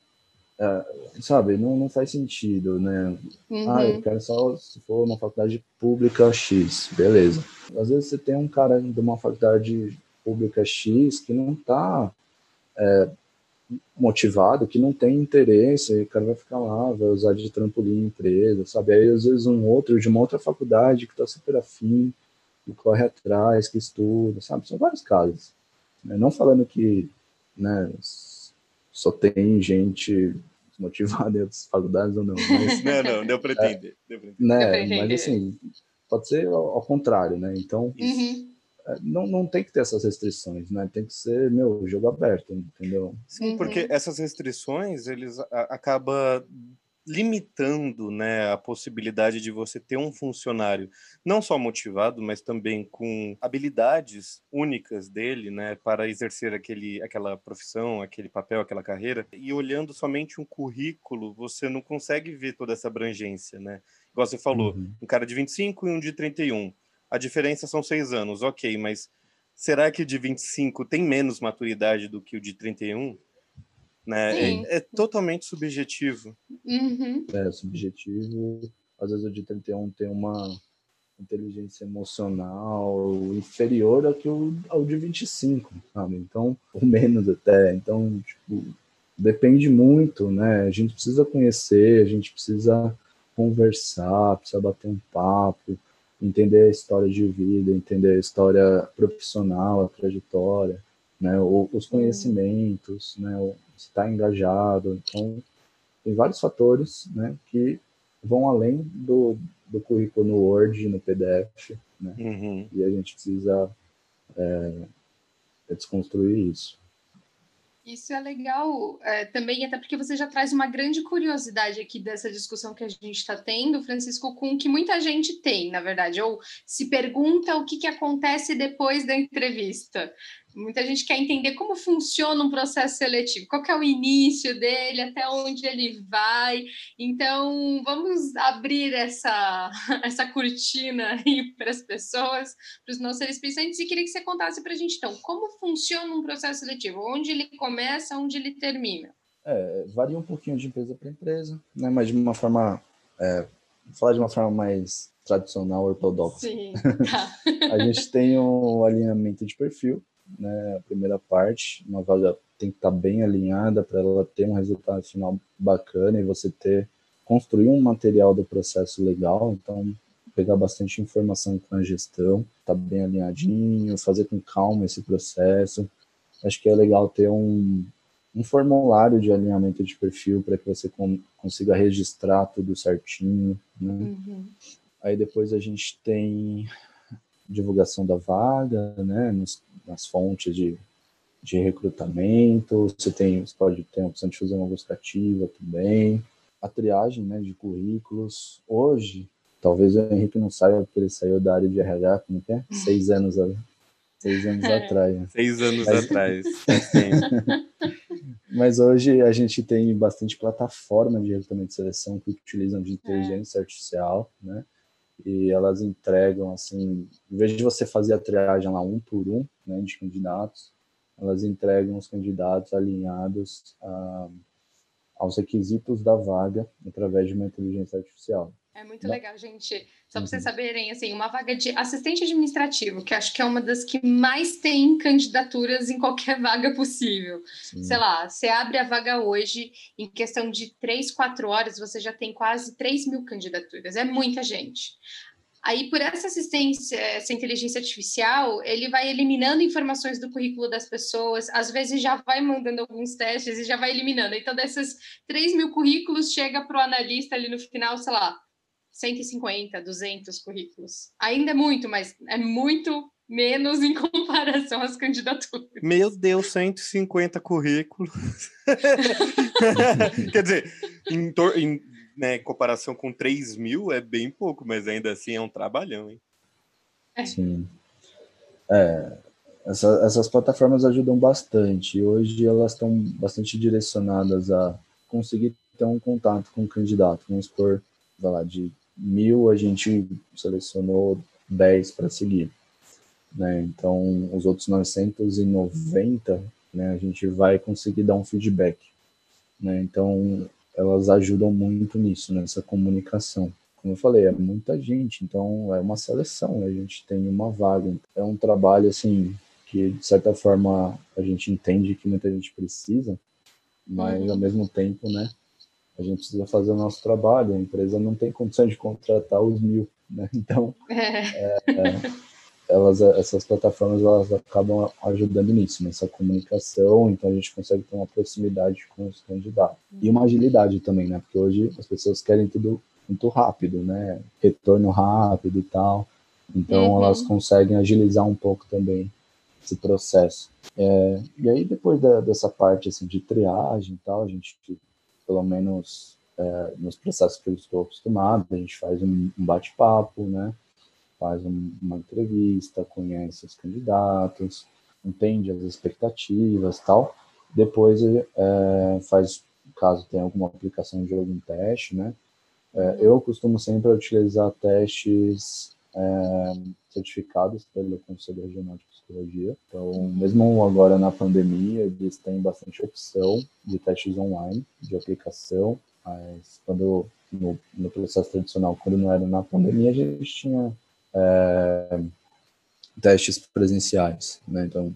é, sabe, não, não faz sentido, né? Uhum. Ah, eu quero só se for uma faculdade pública X, beleza. Às vezes você tem um cara de uma faculdade pública X que não está é, motivado, que não tem interesse, aí o cara vai ficar lá, vai usar de trampolim empresa, sabe? Aí às vezes um outro de uma outra faculdade que está super afim, que corre atrás, que estuda, sabe? São vários casos. Né? Não falando que né, só tem gente motivada em outras faculdades ou não. Mas, não, não, deu para entender. É, deu entender. Né, mas assim, pode ser ao, ao contrário, né? Então, uhum não, não tem que ter essas restrições, né? Tem que ser, meu, jogo aberto, entendeu? Sim, uhum. porque essas restrições, eles acaba limitando, né, a possibilidade de você ter um funcionário não só motivado, mas também com habilidades únicas dele, né, para exercer aquele, aquela profissão, aquele papel, aquela carreira. E olhando somente um currículo, você não consegue ver toda essa abrangência, né? Igual você falou, uhum. um cara de 25 e um de 31 a diferença são seis anos, ok, mas será que o de 25 tem menos maturidade do que o de 31? Né? É, é, totalmente subjetivo. Uhum. É subjetivo. Às vezes o de 31 tem uma inteligência emocional inferior ao que o, ao de 25, sabe? Então, ou menos até. Então, tipo, depende muito, né? A gente precisa conhecer, a gente precisa conversar, precisa bater um papo, entender a história de vida, entender a história profissional, a trajetória, né, os conhecimentos, né, se está engajado. Então, tem vários fatores, né, que vão além do, do currículo no Word, no PDF, né, uhum. e a gente precisa é, desconstruir isso. Isso é legal é, também, até porque você já traz uma grande curiosidade aqui dessa discussão que a gente está tendo, Francisco, com que muita gente tem, na verdade, ou se pergunta o que, que acontece depois da entrevista. Muita gente quer entender como funciona um processo seletivo, qual é o início dele, até onde ele vai. Então, vamos abrir essa, essa cortina aí para as pessoas, para os nossos seres pensantes, e queria que você contasse para a gente, então, como funciona um processo seletivo, onde ele começa, onde ele termina. É, varia um pouquinho de empresa para empresa, né? mas de uma forma, é, falar de uma forma mais tradicional, ortodoxa. Sim, tá. a gente tem um alinhamento de perfil, né, a primeira parte, uma vaga tem que estar tá bem alinhada para ela ter um resultado final bacana e você ter construir um material do processo legal. Então, pegar bastante informação com a gestão, tá bem alinhadinho, fazer com calma esse processo. Acho que é legal ter um, um formulário de alinhamento de perfil para que você com, consiga registrar tudo certinho. Né? Uhum. Aí depois a gente tem divulgação da vaga, né, nos, nas fontes de, de recrutamento, você, tem, você pode ter a opção de fazer uma busca ativa também, a triagem né, de currículos. Hoje, talvez o Henrique não saiba porque ele saiu da área de RH, como que é? Seis anos, seis anos é. atrás. Né? Seis anos Mas... atrás. Mas hoje a gente tem bastante plataforma de recrutamento de seleção que utilizam de inteligência é. artificial, né? E elas entregam, assim, em vez de você fazer a triagem lá um por um, né, de candidatos, elas entregam os candidatos alinhados a, aos requisitos da vaga através de uma inteligência artificial. É muito legal, gente. Só para vocês uhum. saberem, assim, uma vaga de assistente administrativo, que acho que é uma das que mais tem candidaturas em qualquer vaga possível. Sim. Sei lá, você abre a vaga hoje, em questão de três, quatro horas, você já tem quase 3 mil candidaturas. É muita gente. Aí, por essa assistência, essa inteligência artificial, ele vai eliminando informações do currículo das pessoas, às vezes já vai mandando alguns testes e já vai eliminando. Então, desses 3 mil currículos, chega para o analista ali no final, sei lá, 150, 200 currículos. Ainda é muito, mas é muito menos em comparação às candidaturas. Meu Deus, 150 currículos. Quer dizer, em, em né, comparação com 3 mil é bem pouco, mas ainda assim é um trabalhão, hein? É. Sim. É, essa, essas plataformas ajudam bastante. Hoje elas estão bastante direcionadas a conseguir ter um contato com o candidato. Vamos supor, vai lá, de mil a gente selecionou 10 para seguir. Né? Então, os outros 990, né, a gente vai conseguir dar um feedback. Né? Então, elas ajudam muito nisso, nessa comunicação. Como eu falei, é muita gente, então é uma seleção, a gente tem uma vaga. É um trabalho, assim, que de certa forma a gente entende que muita gente precisa, mas uhum. ao mesmo tempo, né, a gente precisa fazer o nosso trabalho, a empresa não tem condição de contratar os mil, né? Então, é. É, elas, essas plataformas elas acabam ajudando nisso, nessa comunicação, então a gente consegue ter uma proximidade com os candidatos. E uma agilidade também, né? Porque hoje as pessoas querem tudo muito rápido, né? Retorno rápido e tal. Então uhum. elas conseguem agilizar um pouco também esse processo. É, e aí depois da, dessa parte assim de triagem e tal, a gente pelo menos é, nos processos que eu estou acostumado, a gente faz um, um bate-papo, né? Faz um, uma entrevista, conhece os candidatos, entende as expectativas tal. Depois é, faz, caso tenha alguma aplicação de algum teste, né? É, eu costumo sempre utilizar testes é, certificados pelo Conselho Regional de Psicologia. Então, mesmo agora na pandemia, eles têm bastante opção de testes online, de aplicação, mas quando no, no processo tradicional, quando não era na pandemia, a gente tinha é, testes presenciais, né? Então,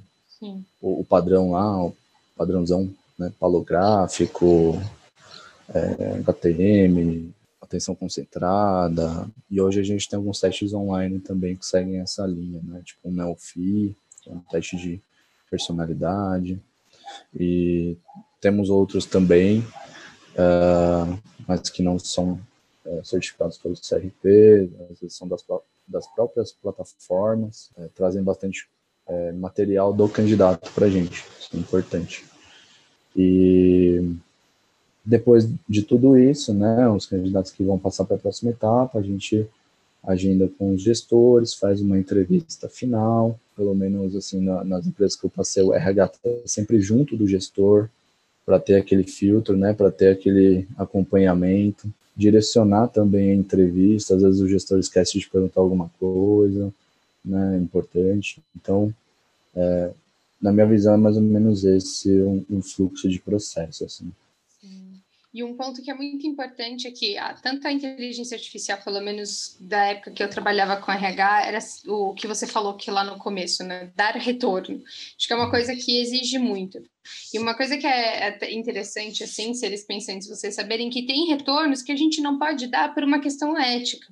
o, o, padrão lá, o padrãozão, né, palográfico, é, HTM, atenção concentrada, e hoje a gente tem alguns testes online também que seguem essa linha, né? Tipo o NEOFI, que é um teste de personalidade, e temos outros também, uh, mas que não são uh, certificados pelo CRP, às vezes são das, das próprias plataformas, uh, trazem bastante material do candidato para a gente, isso é importante. E depois de tudo isso, né, os candidatos que vão passar para a próxima etapa, a gente agenda com os gestores, faz uma entrevista final, pelo menos assim na, nas empresas que eu passei, o RH está sempre junto do gestor para ter aquele filtro, né, para ter aquele acompanhamento, direcionar também a entrevista, às vezes o gestor esquece de perguntar alguma coisa, né, importante. Então, é, na minha visão é mais ou menos esse um, um fluxo de processo assim. E um ponto que é muito importante é que ah, tanto a inteligência artificial, pelo menos da época que eu trabalhava com RH, era o que você falou que lá no começo, né? Dar retorno. Acho que é uma coisa que exige muito. E uma coisa que é, é interessante, assim, se eles pensam, se vocês saberem que tem retornos que a gente não pode dar por uma questão ética.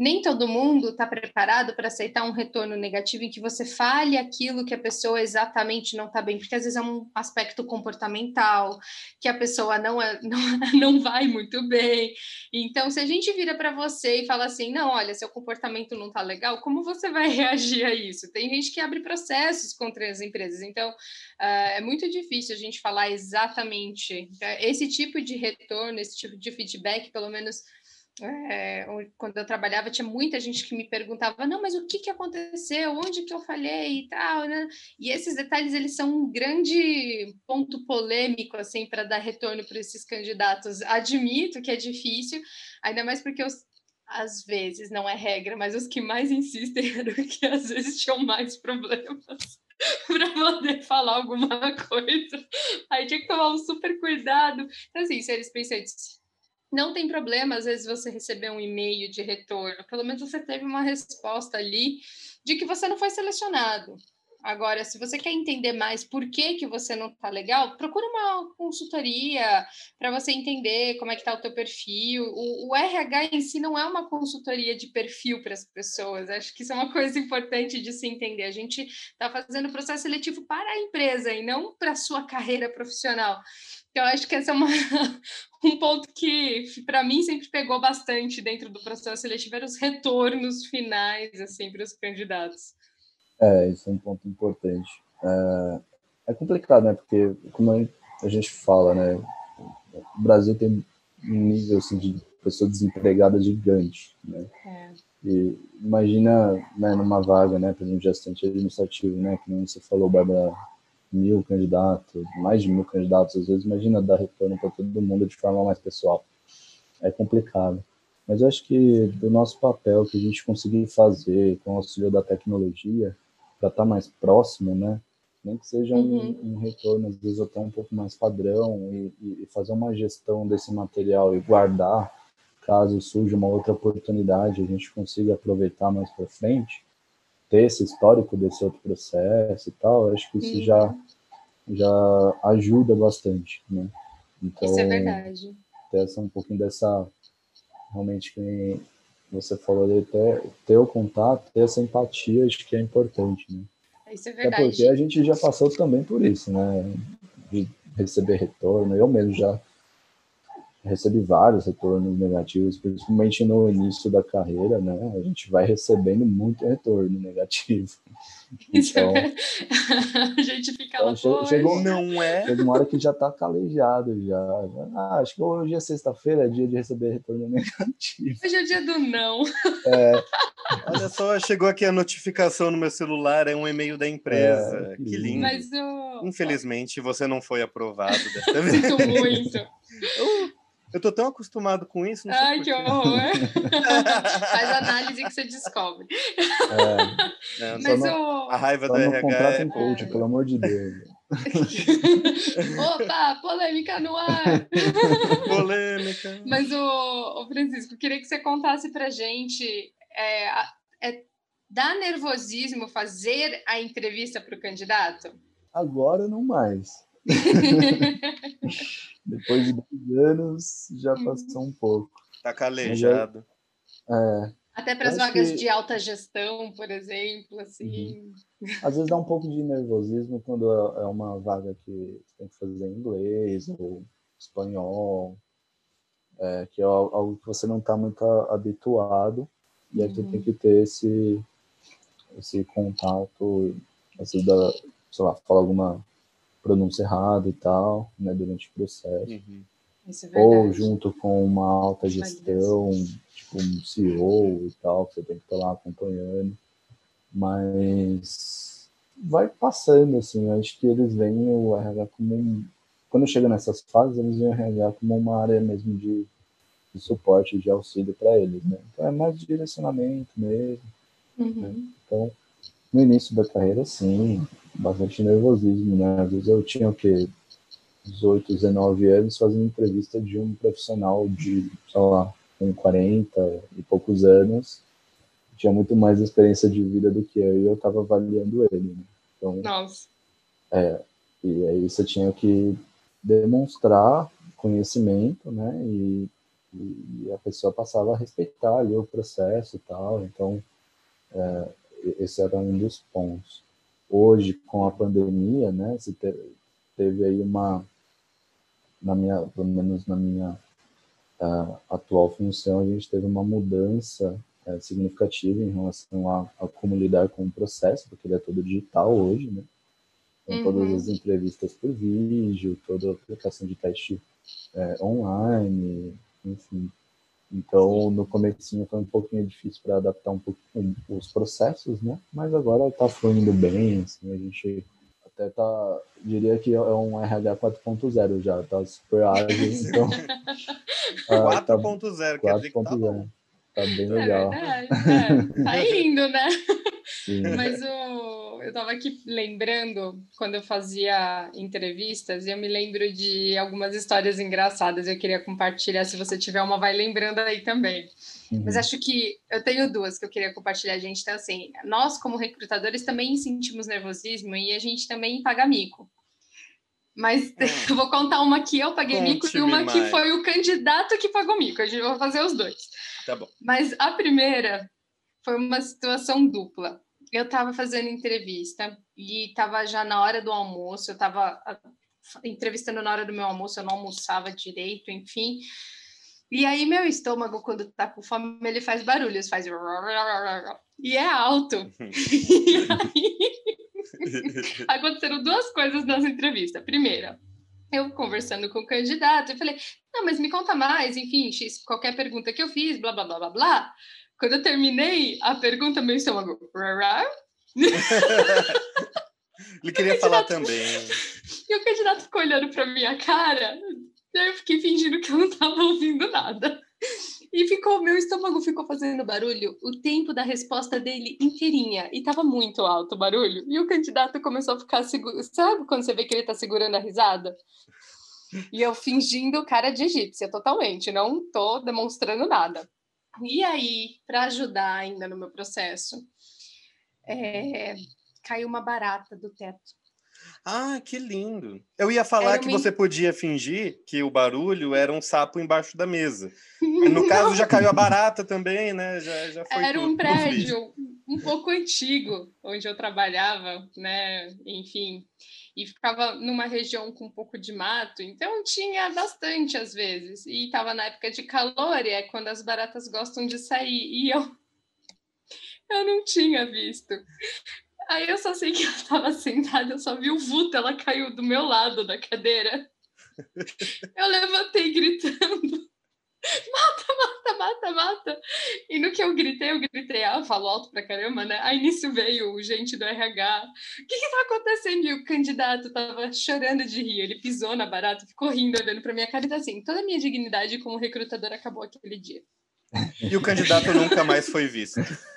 Nem todo mundo está preparado para aceitar um retorno negativo em que você fale aquilo que a pessoa exatamente não está bem, porque às vezes é um aspecto comportamental, que a pessoa não, é, não, não vai muito bem. Então, se a gente vira para você e fala assim, não, olha, seu comportamento não está legal, como você vai reagir a isso? Tem gente que abre processos contra as empresas, então uh, é muito difícil a gente falar exatamente é, esse tipo de retorno, esse tipo de feedback, pelo menos é, quando eu trabalhava, tinha muita gente que me perguntava, não, mas o que, que aconteceu? Onde que eu falhei e tal, né? E esses detalhes, eles são um grande ponto polêmico, assim, para dar retorno para esses candidatos. Admito que é difícil, ainda mais porque os, às vezes, não é regra, mas os que mais insistem eram que às vezes tinham mais problemas para poder falar alguma coisa. Aí tinha que tomar um super cuidado. Então, assim, eles pensam não tem problema, às vezes, você receber um e-mail de retorno. Pelo menos você teve uma resposta ali de que você não foi selecionado. Agora, se você quer entender mais por que, que você não está legal, procura uma consultoria para você entender como é que está o teu perfil. O, o, RH em si não é uma consultoria de perfil para as pessoas. Acho que isso é uma coisa importante de se entender. A gente está fazendo processo seletivo para a empresa e não para a sua carreira profissional. Então, acho que esse é uma, um ponto que, para mim, sempre pegou bastante dentro do processo seletivo, eram os retornos finais, assim, para os candidatos. É, isso é um ponto importante. É, é complicado, né? Porque, como a gente fala, né? O Brasil tem um nível, assim, de pessoa desempregada gigante, né? É. E imagina, né, numa vaga, né, por exemplo, de assistente administrativo, né, que nem você falou, Bárbara, mil candidatos, mais de mil candidatos, às vezes imagina dar retorno para todo mundo de forma mais pessoal. É complicado. Mas eu acho que do nosso papel que a gente conseguir fazer com o auxílio da tecnologia, para estar tá mais próximo, né? Nem que seja uhum. um, um, retorno, às vezes até um pouco mais padrão, e, e, fazer uma gestão desse material e guardar, caso surja uma outra oportunidade, a gente consiga aproveitar mais para frente, ter esse histórico desse outro processo e tal, acho que isso uhum. já, já ajuda bastante, né? Então, isso é verdade. Ter essa, um pouquinho dessa, realmente, que você falou de ter, ter o contato, ter essa empatia, acho que é importante, né? Isso é verdade. É porque a gente já passou também por isso, né? De receber retorno. Eu mesmo já recebi vários retornos negativos, principalmente no início da carreira, né? A gente vai recebendo muito retorno negativo. Então, a gente fica então, lá, chegou, não é? Chega uma hora que já está calejado já. Ah, acho que hoje é sexta-feira, é dia de receber retorno negativo. Hoje é dia do não. É. Olha só, chegou aqui a notificação no meu celular, é um e-mail da empresa. É, que lindo. Mas o... Infelizmente, você não foi aprovado dessa vez. Sinto muito. Eu tô tão acostumado com isso. Não Ai, que horror! Faz análise que você descobre. É, não, Mas o... A raiva do RH é... coach, pelo amor de Deus. Opa, polêmica no ar! polêmica! Mas, o, o Francisco, queria que você contasse pra gente... É, é, dá nervosismo fazer a entrevista para o candidato? Agora não mais. Depois de dois anos, já uhum. passou um pouco. Tá calejado. É, Até para as vagas que... de alta gestão, por exemplo, assim. Uhum. Às vezes dá um pouco de nervosismo quando é, é uma vaga que tem que fazer em inglês ou espanhol, é, que é algo que você não está muito habituado, e aí uhum. tu tem que ter esse, esse contato, assim, da, sei lá, falar alguma pronúncia errada e tal, né, durante o processo. Uhum. É Ou junto com uma alta gestão, tipo um CEO e tal, que você tem que estar lá acompanhando. Mas vai passando, assim, acho que eles veem o RH como um... Quando chega nessas fases, eles veem o RH como uma área mesmo de, de suporte, de auxílio para eles, né? Então é mais direcionamento mesmo. Uhum. Né? Então, no início da carreira, sim, bastante nervosismo, né? Às vezes eu tinha o quê? 18, 19 anos fazendo entrevista de um profissional de, sei lá, com 40 e poucos anos, tinha muito mais experiência de vida do que eu e eu estava avaliando ele. Né? Então, Nossa. É, e aí você tinha que demonstrar conhecimento, né? E E, e, a pessoa passava a respeitar ali o processo e tal. Então, é, esse era um dos pontos. Hoje, com a pandemia, né, se teve, teve aí uma, na minha, pelo menos na minha uh, atual função, a gente teve uma mudança uh, significativa em relação a, a, como lidar com o processo, porque ele é todo digital hoje, né? Então, uhum. todas as entrevistas por vídeo, toda a aplicação de teste uh, online, enfim, então, no comecinho foi um pouquinho difícil para adaptar um pouco os processos, né? Mas agora está fluindo bem, assim, a gente até tá, diria que é um RH 4.0 já, tá super ágil, então... 4.0, ah, quer dizer que tá bom. Tá bem é legal. É é, tá indo, né? Sim. Mas o, eu estava aqui lembrando, quando eu fazia entrevistas, eu me lembro de algumas histórias engraçadas. Eu queria compartilhar. Se você tiver uma, vai lembrando aí também. Uhum. Mas acho que eu tenho duas que eu queria compartilhar, gente. Então, assim, nós, como recrutadores, também sentimos nervosismo e a gente também paga mico. Mas hum. eu vou contar uma que eu paguei mico e uma mais. que foi o candidato que pagou mico. A gente vai fazer os dois. Tá bom. Mas a primeira foi uma situação dupla. Eu estava fazendo entrevista e estava já na hora do almoço, eu estava entrevistando na hora do meu almoço, eu não almoçava direito, enfim. E aí meu estômago, quando tá com fome, ele faz barulhos, faz... E é alto. e aí aconteceram duas coisas nessa entrevista. Primeira, eu conversando com o candidato, eu falei, não, mas me conta mais, enfim, qualquer pergunta que eu fiz, blá, blá, blá, blá, blá. Quando eu terminei a pergunta, meu estômago. Ele queria falar também. E o candidato ficou olhando para minha cara, eu fiquei fingindo que eu não estava ouvindo nada. E ficou, meu estômago ficou fazendo barulho o tempo da resposta dele inteirinha. E estava muito alto o barulho. E o candidato começou a ficar seguro. Sabe quando você vê que ele está segurando a risada? E eu fingindo cara de egípcia totalmente, não tô demonstrando nada. E aí, para ajudar ainda no meu processo, é, caiu uma barata do teto. Ah, que lindo. Eu ia falar que você podia fingir que o barulho era um sapo embaixo da mesa. No caso, já caiu a barata também, né? Já, já foi era tudo, um prédio um pouco antigo, onde eu trabalhava, né? Enfim, e ficava numa região com um pouco de mato, então tinha bastante às vezes. E estava na época de calor, e é quando as baratas gostam de sair. E eu, eu não tinha visto. Aí eu só sei que eu estava sentada, eu só vi o vulto, ela caiu do meu lado da cadeira. Eu levantei gritando mata, mata, mata, mata. E no que eu gritei, eu gritei, ah, falo alto pra caramba, né? Aí nisso veio o gente do RH. O que que tá acontecendo? E o candidato tava chorando de rir. Ele pisou na barata, ficou rindo, olhando pra minha cara e tá assim, toda a minha dignidade como recrutador acabou aquele dia. E o candidato nunca mais foi visto.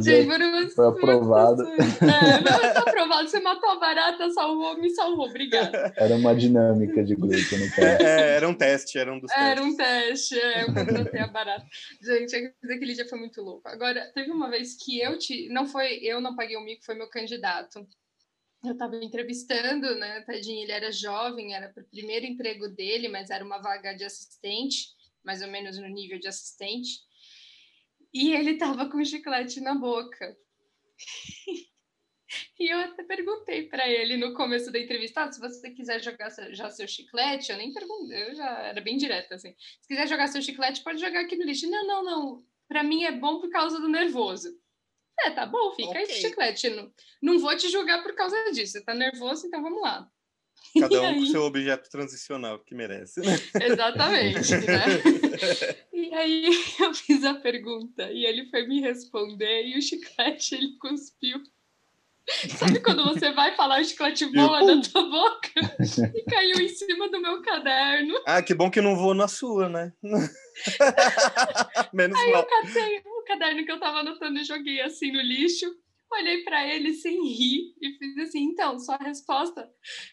Gente, foi aprovado. É, não, está aprovado. Você matou a barata, salvou, me salvou. Obrigada. Era uma dinâmica de grupo, no caso. É, é, era um teste, era um dos Era testes. um teste, é, eu contratei a barata. Gente, aquele dia foi muito louco. Agora, teve uma vez que eu te... Não foi... Eu não paguei o mico, foi meu candidato. Eu estava entrevistando, né? Tadinho, ele era jovem, era para o primeiro emprego dele, mas era uma vaga de assistente mais ou menos no nível de assistente, e ele tava com chiclete na boca. E eu até perguntei para ele no começo da entrevista, ah, se você quiser jogar já seu chiclete, eu nem perguntei, eu já era bem direta assim. Se quiser jogar seu chiclete, pode jogar aqui no lixo. Não, não, não. Para mim é bom por causa do nervoso. É, tá bom, fica okay. aí chiclete. Não, não vou te julgar por causa disso. Você tá nervoso, então vamos lá. Cada um com seu objeto transicional que merece. Né? Exatamente, né? e aí eu fiz a pergunta e ele foi me responder e o chiclete ele cuspiu. Sabe quando você vai falar o chiclete voa na tua boca? E caiu em cima do meu caderno. Ah, que bom que não voou na sua, né? Menos aí mal. eu catei o caderno que eu tava anotando e joguei assim no lixo. Olhei para ele sem rir e fiz assim, então, sua resposta.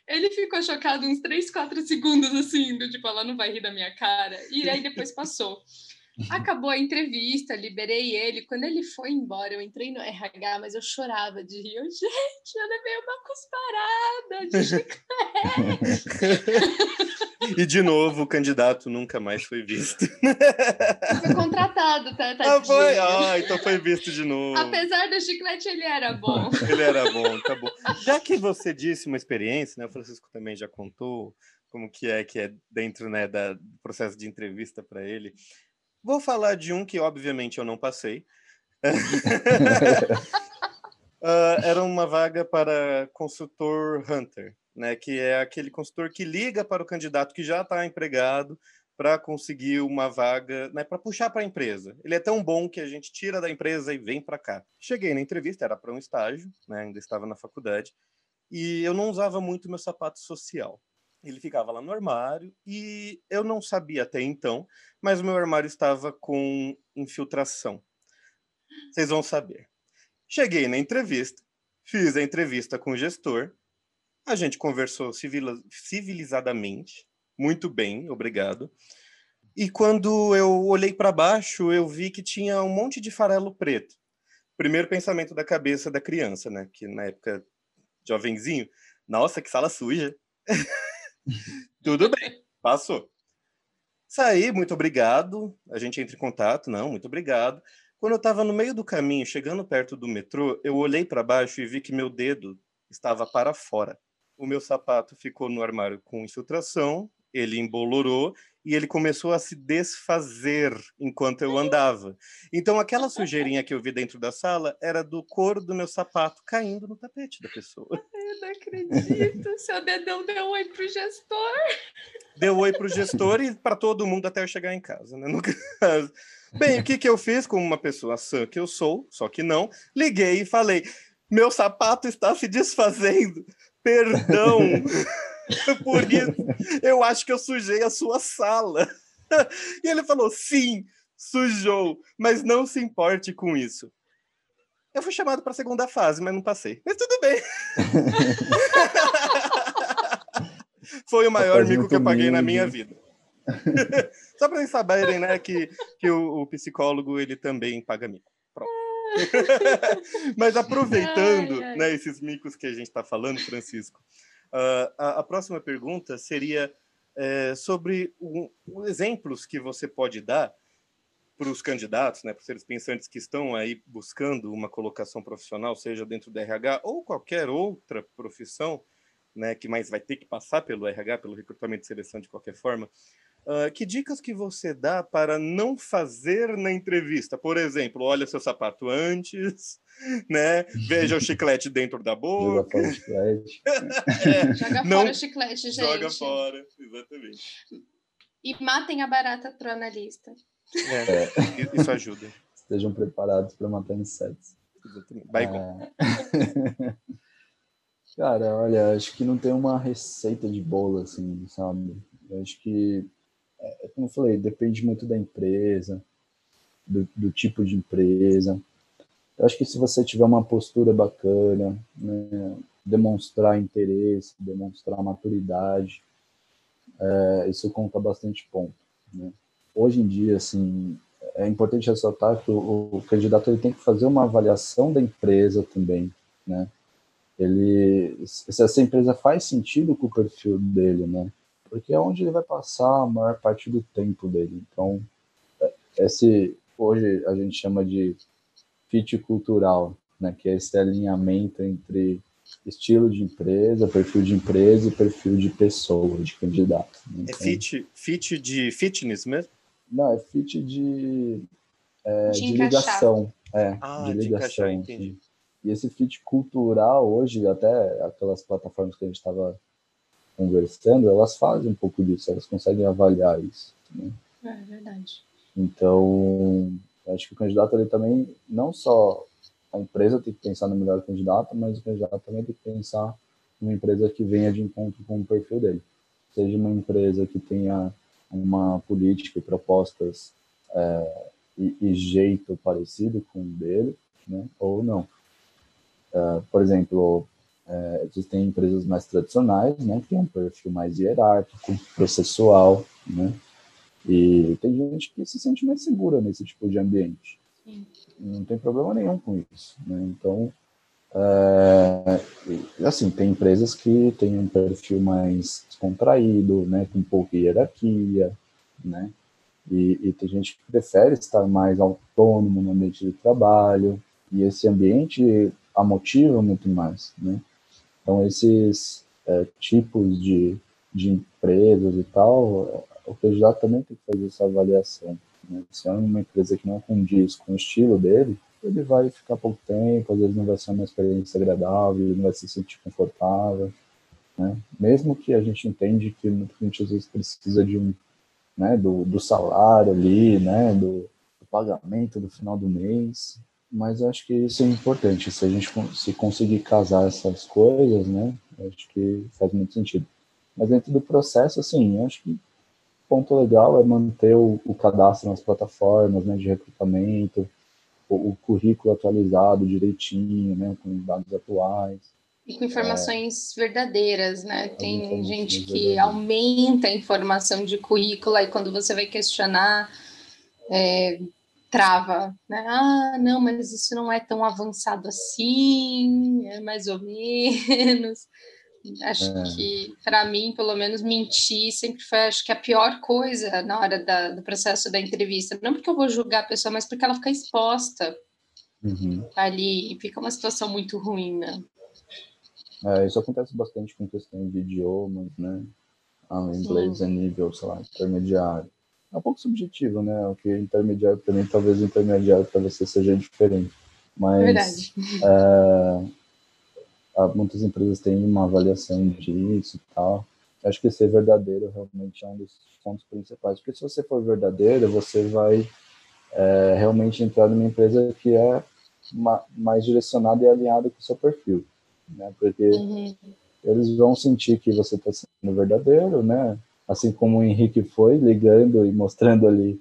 Ele ficou chocado uns 3, 4 segundos, assim, do tipo, ela não vai rir da minha cara. E aí depois passou. Acabou a entrevista, liberei ele. Quando ele foi embora, eu entrei no RH, mas eu chorava de rir. Eu, gente, eu levei uma cusparada de chiclete. e de novo, o candidato nunca mais foi visto. Foi contratado, tá? Ah, foi? Ah, então foi visto de novo. Apesar do chiclete, ele era bom. ele era bom, tá bom. Já que você disse uma experiência, né? O Francisco também já contou como que é que é dentro né, da, do processo de entrevista para ele. Vou falar de um que, obviamente, eu não passei. uh, era uma vaga para consultor hunter, né, que é aquele consultor que liga para o candidato que já está empregado para conseguir uma vaga, né, para puxar para a empresa. Ele é tão bom que a gente tira da empresa e vem para cá. Cheguei na entrevista, era para um estágio, né, ainda estava na faculdade, e eu não usava muito meu sapato social. Ele ficava lá no armário e eu não sabia até então, mas o meu armário estava com infiltração. Vocês vão saber. Cheguei na entrevista, fiz a entrevista com o gestor, a gente conversou civilizadamente, muito bem, obrigado. E quando eu olhei para baixo, eu vi que tinha um monte de farelo preto. Primeiro pensamento da cabeça da criança, né? Que na época, jovenzinho, nossa, que sala suja. Tudo bem, passou. Saí, muito obrigado. A gente entra em contato, não, muito obrigado. Quando eu estava no meio do caminho, chegando perto do metrô, eu olhei para baixo e vi que meu dedo estava para fora. O meu sapato ficou no armário com infiltração, ele embolorou e ele começou a se desfazer enquanto eu andava. Então, aquela sujeirinha que eu vi dentro da sala era do couro do meu sapato caindo no tapete da pessoa. Eu não acredito. Seu dedão deu oi pro gestor. Deu oi pro gestor e para todo mundo até eu chegar em casa, né? No caso. Bem, o que, que eu fiz como uma pessoa sã que eu sou, só que não, liguei e falei: meu sapato está se desfazendo. Perdão. Por isso, eu acho que eu sujei a sua sala. E ele falou: sim, sujou, mas não se importe com isso. Eu fui chamado para a segunda fase, mas não passei. Mas tudo bem. Foi o maior mico que eu paguei na minha vida. Só para vocês saberem, né, que, que o, o, psicólogo ele também paga mico. Pronto. Mas aproveitando ai, ai. Né, esses micos que a gente está falando, Francisco, Uh, a, a, próxima pergunta seria é, sobre um, um, exemplos que você pode dar para os candidatos, né, para os seres pensantes que estão aí buscando uma colocação profissional, seja dentro do RH ou qualquer outra profissão, né, que mais vai ter que passar pelo RH, pelo recrutamento e seleção de qualquer forma, Uh, que dicas que você dá para não fazer na entrevista? Por exemplo, olha seu sapato antes, né? Veja o chiclete dentro da boca. Joga fora o chiclete. é, joga não, fora o chiclete, gente. Joga fora, exatamente. E matem a barata pro analista. É, é. Isso ajuda. Estejam preparados para matar insetos. É... Cara, olha, acho que não tem uma receita de bolo, assim, sabe? Eu acho que é, como eu falei, depende muito da empresa, do, do, tipo de empresa. Eu acho que se você tiver uma postura bacana, né, demonstrar interesse, demonstrar maturidade, é, isso conta bastante ponto. Né? Hoje em dia, assim, é importante ressaltar que o, o, candidato ele tem que fazer uma avaliação da empresa também, né? Ele, se essa empresa faz sentido com o perfil dele, né? porque é onde ele vai passar a maior parte do tempo dele. Então, é, esse hoje a gente chama de fit cultural, né, que é esse alinhamento entre estilo de empresa, perfil de empresa e perfil de pessoa, de candidato. Né? É então, é fit, fit de fitness mesmo? Não, é fit de, é, de, de ligação. É, ah, de ligação. De encaixar, E esse fit cultural hoje, até aquelas plataformas que a gente estava conversando, elas fazem um pouco disso, elas conseguem avaliar isso. Né? É verdade. Então, acho que o candidato ele também, não só a empresa tem que pensar no melhor candidato, mas o candidato também tem que pensar numa empresa que venha de encontro com o perfil dele. Seja uma empresa que tenha uma política e propostas é, e, e, jeito parecido com o dele, né, ou não. É, por exemplo, é, existem empresas mais tradicionais, né, que têm um perfil mais hierárquico, processual, né, E tem gente que se sente mais segura nesse tipo de ambiente. Sim. Não tem problema nenhum com isso. Né? Então, é, assim, tem empresas que têm um perfil mais descontraído, né, com pouca hierarquia, né, e, e, tem gente que prefere estar mais autônomo no ambiente de trabalho, e esse ambiente a motiva muito mais, né. Então, esses é, tipos de, de empresas e tal, o PJ também tem que fazer essa avaliação. Né? Se é uma empresa que não condiz com o estilo dele, ele vai ficar pouco tempo, às vezes não vai ser uma experiência agradável, ele não vai se sentir confortável, né? Mesmo que a gente entende que muitas vezes precisa de um, né, do, do salário ali, né, do, do pagamento do final do mês, mas acho que isso é importante, se a gente se conseguir casar essas coisas, né, acho que faz muito sentido. Mas dentro do processo, assim, acho que ponto legal é manter o, o cadastro nas plataformas, né, de recrutamento, o, o currículo atualizado direitinho, né, com dados atuais. E com informações é, verdadeiras, né? Tem gente que aumenta a informação de currículo e quando você vai questionar, é, trava, né? Ah, não, mas isso não é tão avançado assim, é mais ou menos. Acho é. que, para mim, pelo menos, mentir sempre foi, acho que, a pior coisa na hora da, do processo da entrevista. Não porque eu vou julgar a pessoa, mas porque ela fica exposta uhum. ali e fica uma situação muito ruim, né? É, isso acontece bastante com questões de idiomas, né? Ah, inglês Sim. é nível, sei lá, intermediário. É um pouco subjetivo, né? O que é intermediário para mim, talvez intermediário para você seja diferente. Mas, Verdade. É, muitas empresas têm uma avaliação disso e tal. Acho que ser verdadeiro realmente é um dos pontos principais, porque se você for verdadeiro, você vai é, realmente entrar numa empresa que é mais direcionada e alinhada com o seu perfil, né? Porque uhum. eles vão sentir que você está sendo verdadeiro, né? Assim como o Henrique foi ligando e mostrando ali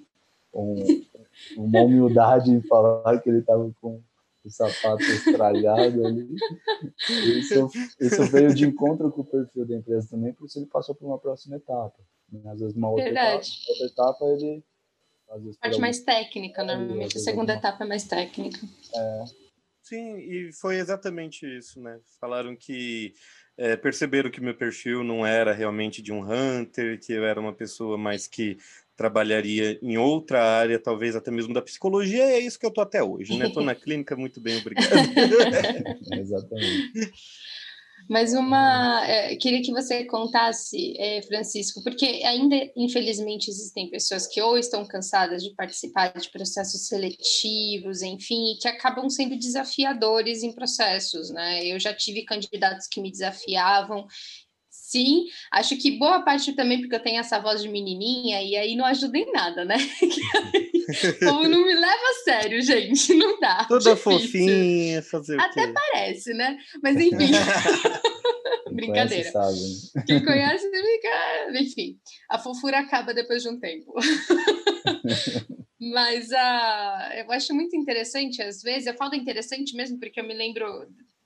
um, uma humildade em falar que ele estava com o sapato estragado ali. Isso, isso veio de encontro com o perfil da empresa também, por isso ele passou por uma próxima etapa. Né? Às vezes, uma outra etapa, outra etapa, ele. Às vezes, Parte mais técnica, normalmente a segunda alguma... etapa é mais técnica. É. Sim, e foi exatamente isso, né? Falaram que é, perceberam que meu perfil não era realmente de um hunter, que eu era uma pessoa mais que trabalharia em outra área, talvez até mesmo da psicologia, e é isso que eu tô até hoje, né? Tô na clínica, muito bem, obrigado. Exatamente. Mas uma. É, queria que você contasse, é, Francisco, porque ainda, infelizmente, existem pessoas que ou estão cansadas de participar de processos seletivos, enfim, e que acabam sendo desafiadores em processos, né? Eu já tive candidatos que me desafiavam sim. Acho que boa parte também porque eu tenho essa voz de menininha e aí não ajuda em nada, né? Como não me leva a sério, gente, não dá. Toda difícil. fofinha, fazer Até parece, né? Mas enfim. Brincadeira. Conhece, Quem conhece, fica. Enfim, a fofura acaba depois de um tempo. Mas uh, eu acho muito interessante, às vezes, eu falo interessante mesmo porque eu me lembro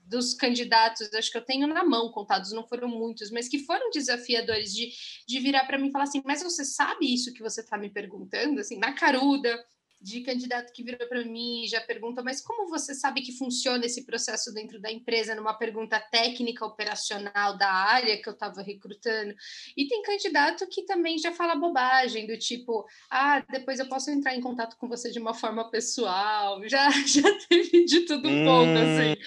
dos candidatos, acho que eu tenho na mão contados, não foram muitos, mas que foram desafiadores de, de virar para mim e falar assim: Mas você sabe isso que você está me perguntando? Assim, na caruda, de candidato que virou para mim e já pergunta, mas como você sabe que funciona esse processo dentro da empresa, numa pergunta técnica operacional da área que eu estava recrutando? E tem candidato que também já fala bobagem, do tipo, ah, depois eu posso entrar em contato com você de uma forma pessoal. Já, já teve de tudo um hum. pouco, assim.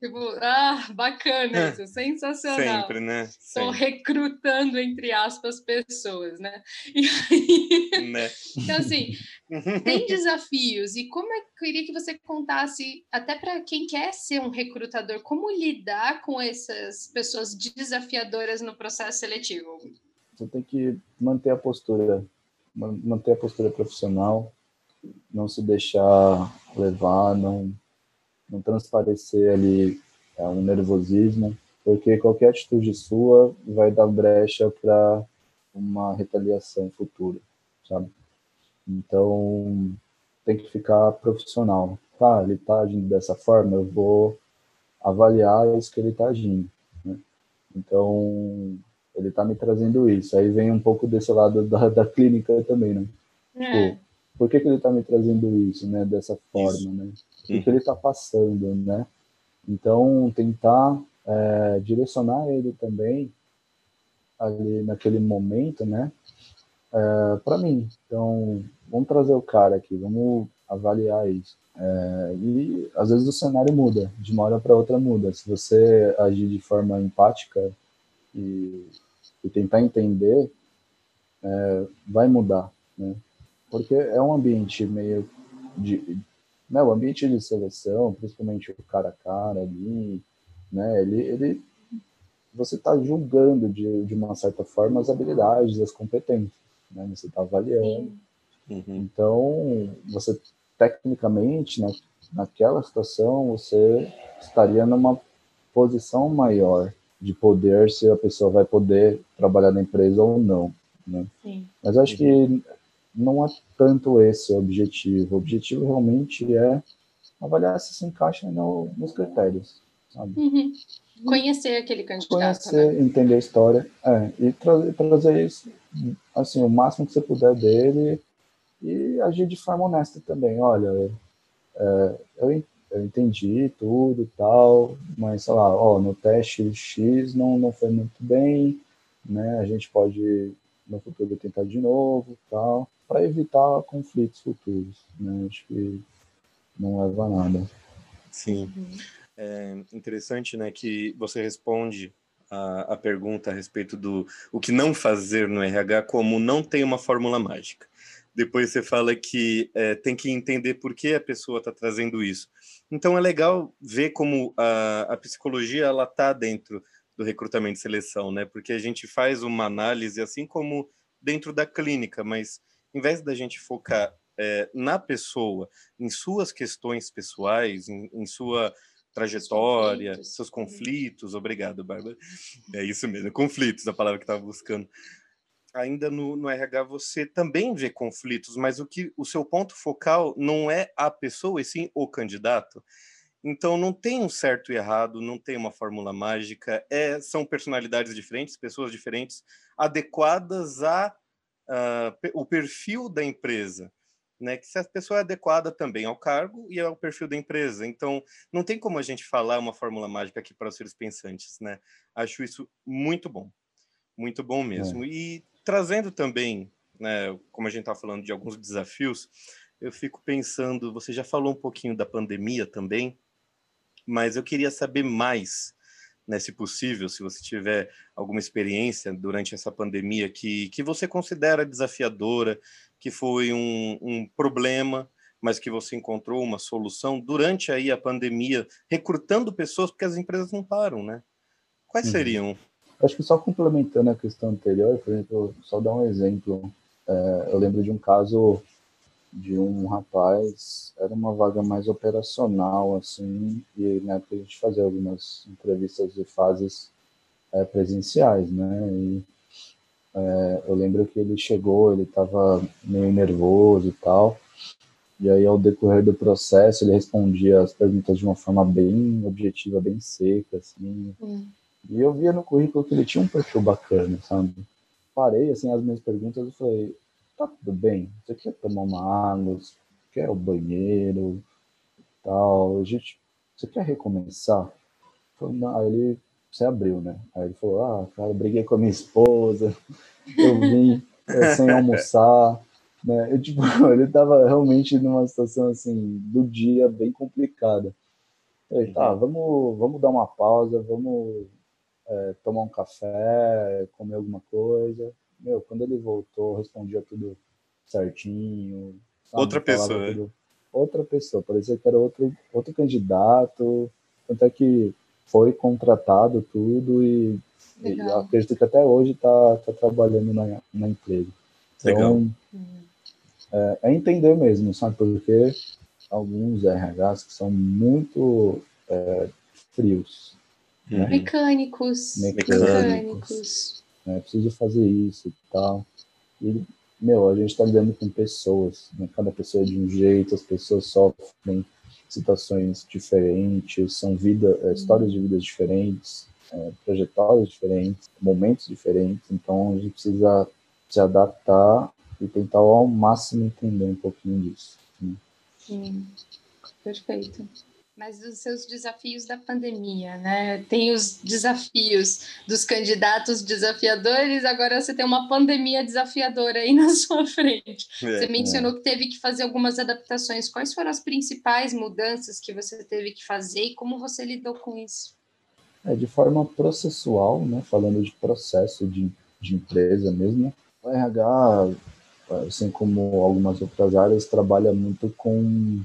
Tipo, ah, bacana isso, sensacional. Sempre, né? Estou recrutando, entre aspas, pessoas, né? E aí, né? Então, assim, tem desafios. E como é eu queria que você contasse, até para quem quer ser um recrutador, como lidar com essas pessoas desafiadoras no processo seletivo? Você tem que manter a postura, manter a postura profissional, não se deixar levar, não não transparecer ali é, um nervosismo, porque qualquer atitude sua vai dar brecha para uma retaliação futura, sabe? Então, tem que ficar profissional. Tá, ele está agindo dessa forma, eu vou avaliar isso que ele está agindo. Né? Então, ele está me trazendo isso. Aí vem um pouco desse lado da, da clínica também, né? É. Tipo, por que, que ele está me trazendo isso, né? Dessa forma, isso. né? O que, que ele está passando, né? Então, tentar é, direcionar ele também ali naquele momento, né? É, para mim. Então, vamos trazer o cara aqui, vamos avaliar isso. É, e às vezes o cenário muda, de uma hora para outra muda. Se você agir de forma empática e, e tentar entender, é, vai mudar, né? Porque é um ambiente meio de, né, o ambiente de seleção, principalmente o cara a cara ali, né, ele, ele você está julgando de, de uma certa forma as habilidades, as competências, né, você está avaliando. Uhum. Então, você tecnicamente, né, naquela situação, você estaria numa posição maior de poder se a pessoa vai poder trabalhar na empresa ou não. Né? Mas acho que não é tanto esse o objetivo. O objetivo realmente é avaliar se se encaixa no, nos critérios. Sabe? Uhum. Conhecer aquele candidato. Conhecer, né? entender a história é, e tra trazer isso, assim, o máximo que você puder dele e agir de forma honesta também. Olha, é, eu, eu entendi tudo e tal, mas sei lá, ó, no teste X não, não foi muito bem, né? A gente pode no futuro tentar de novo tal, para evitar conflitos futuros, né? Acho que não leva a nada. Sim. É interessante, né, que você responde a, a pergunta a respeito do o que não fazer no RH como não tem uma fórmula mágica. Depois você fala que é, tem que entender por que a pessoa está trazendo isso. Então é legal ver como a, a psicologia ela está dentro do recrutamento e seleção, né? Porque a gente faz uma análise assim como dentro da clínica, mas em vez da gente focar é, na pessoa, em suas questões pessoais, em, em sua trajetória, conflitos. seus conflitos. Obrigado, Bárbara. É isso mesmo, conflitos, a palavra que estava buscando ainda no, no, RH você também vê conflitos, mas o que o seu ponto focal não é a pessoa, e sim o candidato. Então não tem um certo e errado, não tem uma fórmula mágica, é, são personalidades diferentes, pessoas diferentes, adequadas a uh, o perfil da empresa. Né, que se a pessoa é adequada também ao cargo e ao perfil da empresa. Então, não tem como a gente falar uma fórmula mágica aqui para os seres pensantes, né? Acho isso muito bom, muito bom mesmo. É. E trazendo também, né, como a gente está falando de alguns desafios, eu fico pensando, você já falou um pouquinho da pandemia também, mas eu queria saber mais, né, se possível, se você tiver alguma experiência durante essa pandemia que, que você considera desafiadora, que foi um, um problema, mas que você encontrou uma solução durante aí a pandemia, recrutando pessoas, porque as empresas não param, né? Quais uhum. seriam Acho que só complementando a questão anterior, por exemplo, só dar um exemplo. É, eu lembro de um caso de um rapaz, era uma vaga mais operacional, assim, e na época a gente fazia algumas entrevistas de fases é, presenciais, né? E é, eu lembro que ele chegou, ele estava meio nervoso e tal, e aí ao decorrer do processo ele respondia as perguntas de uma forma bem objetiva, bem seca, assim. Hum. E eu via no currículo que ele tinha um perfil bacana, sabe? Parei, assim, as minhas perguntas e falei, tá tudo bem, você quer tomar uma água, você quer o banheiro, tal, a gente, você quer recomeçar? Aí ele se abriu, né? Aí ele falou, ah, cara, briguei com a minha esposa, eu vim é, sem almoçar, né? Eu, tipo, ele tava realmente numa situação, assim, do dia bem complicada. Falei, tá, vamos, vamos dar uma pausa, vamos é, tomar um café, comer alguma coisa. Meu, quando ele voltou, respondia tudo certinho. Sabe? Outra pessoa. Né? Tudo... Outra pessoa, parecia que era outro, outro candidato. Tanto é que foi contratado tudo e, e acredito que até hoje está tá trabalhando na, na empresa. Então, Legal. É, é, entender mesmo, sabe? Porque alguns RHs que são muito é, frios, né? Mecânicos. Mecânicos. É, preciso fazer isso e tal. E, meu, a gente está lidando com pessoas, né? cada pessoa é de um jeito, as pessoas sofrem situações diferentes, são vida, é, histórias de vidas diferentes, é, trajetórias diferentes, momentos diferentes, então a gente precisa se adaptar e tentar ao máximo entender um pouquinho disso. Né? Sim, perfeito mas dos seus desafios da pandemia, né? Tem os desafios dos candidatos desafiadores, agora você tem uma pandemia desafiadora aí na sua frente. É, você mencionou é. que teve que fazer algumas adaptações. Quais foram as principais mudanças que você teve que fazer e como você lidou com isso? É, de forma processual, né? Falando de processo de, de empresa mesmo, o RH, assim como algumas outras áreas, trabalha muito com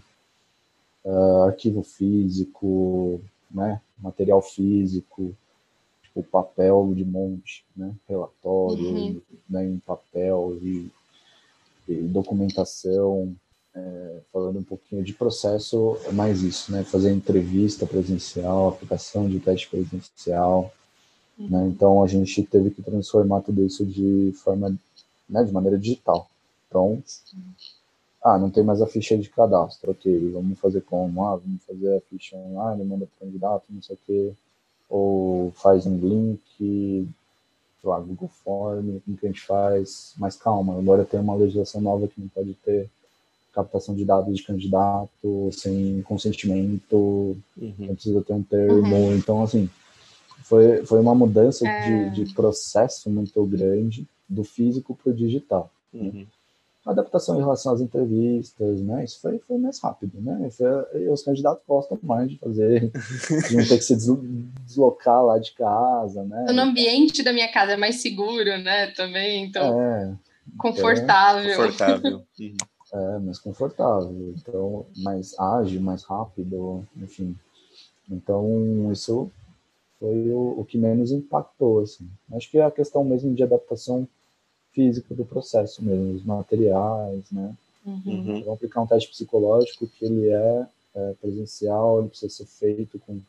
uh, arquivo físico, né, material físico, tipo papel de monte, né, relatório uhum. né, em papel e, e documentação, é, falando um pouquinho de processo, é mais isso, né, fazer entrevista presencial, aplicação de teste presencial, uhum. né, então a gente teve que transformar tudo isso de forma, né, de maneira digital. Então, ah, não tem mais a ficha de cadastro, ok, vamos fazer como? Ah, vamos fazer a ficha online, manda para o candidato, não sei o quê, ou faz um link, sei lá, Google Form, como que a gente faz? Mas calma, agora tem uma legislação nova que não pode ter captação de dados de candidato sem consentimento, uhum. precisa ter um termo, uhum. então assim, foi, foi uma mudança é... de, de processo muito grande do físico para o digital. Uhum. Né? Adaptação em relação às entrevistas, né? Isso foi, foi mais rápido, né? Foi, os candidatos gostam mais de fazer, de não ter que se deslocar lá de casa, né? No ambiente da minha casa é mais seguro, né? Também, então. É, confortável. É, confortável. é, mais confortável. Então, mais ágil, mais rápido, enfim. Então, isso foi o, o que menos impactou, assim. Acho que é a questão mesmo de adaptação físico do processo mesmo, os materiais, né? Uhum. Vamos aplicar um teste psicológico que ele é, é presencial, ele precisa ser feito com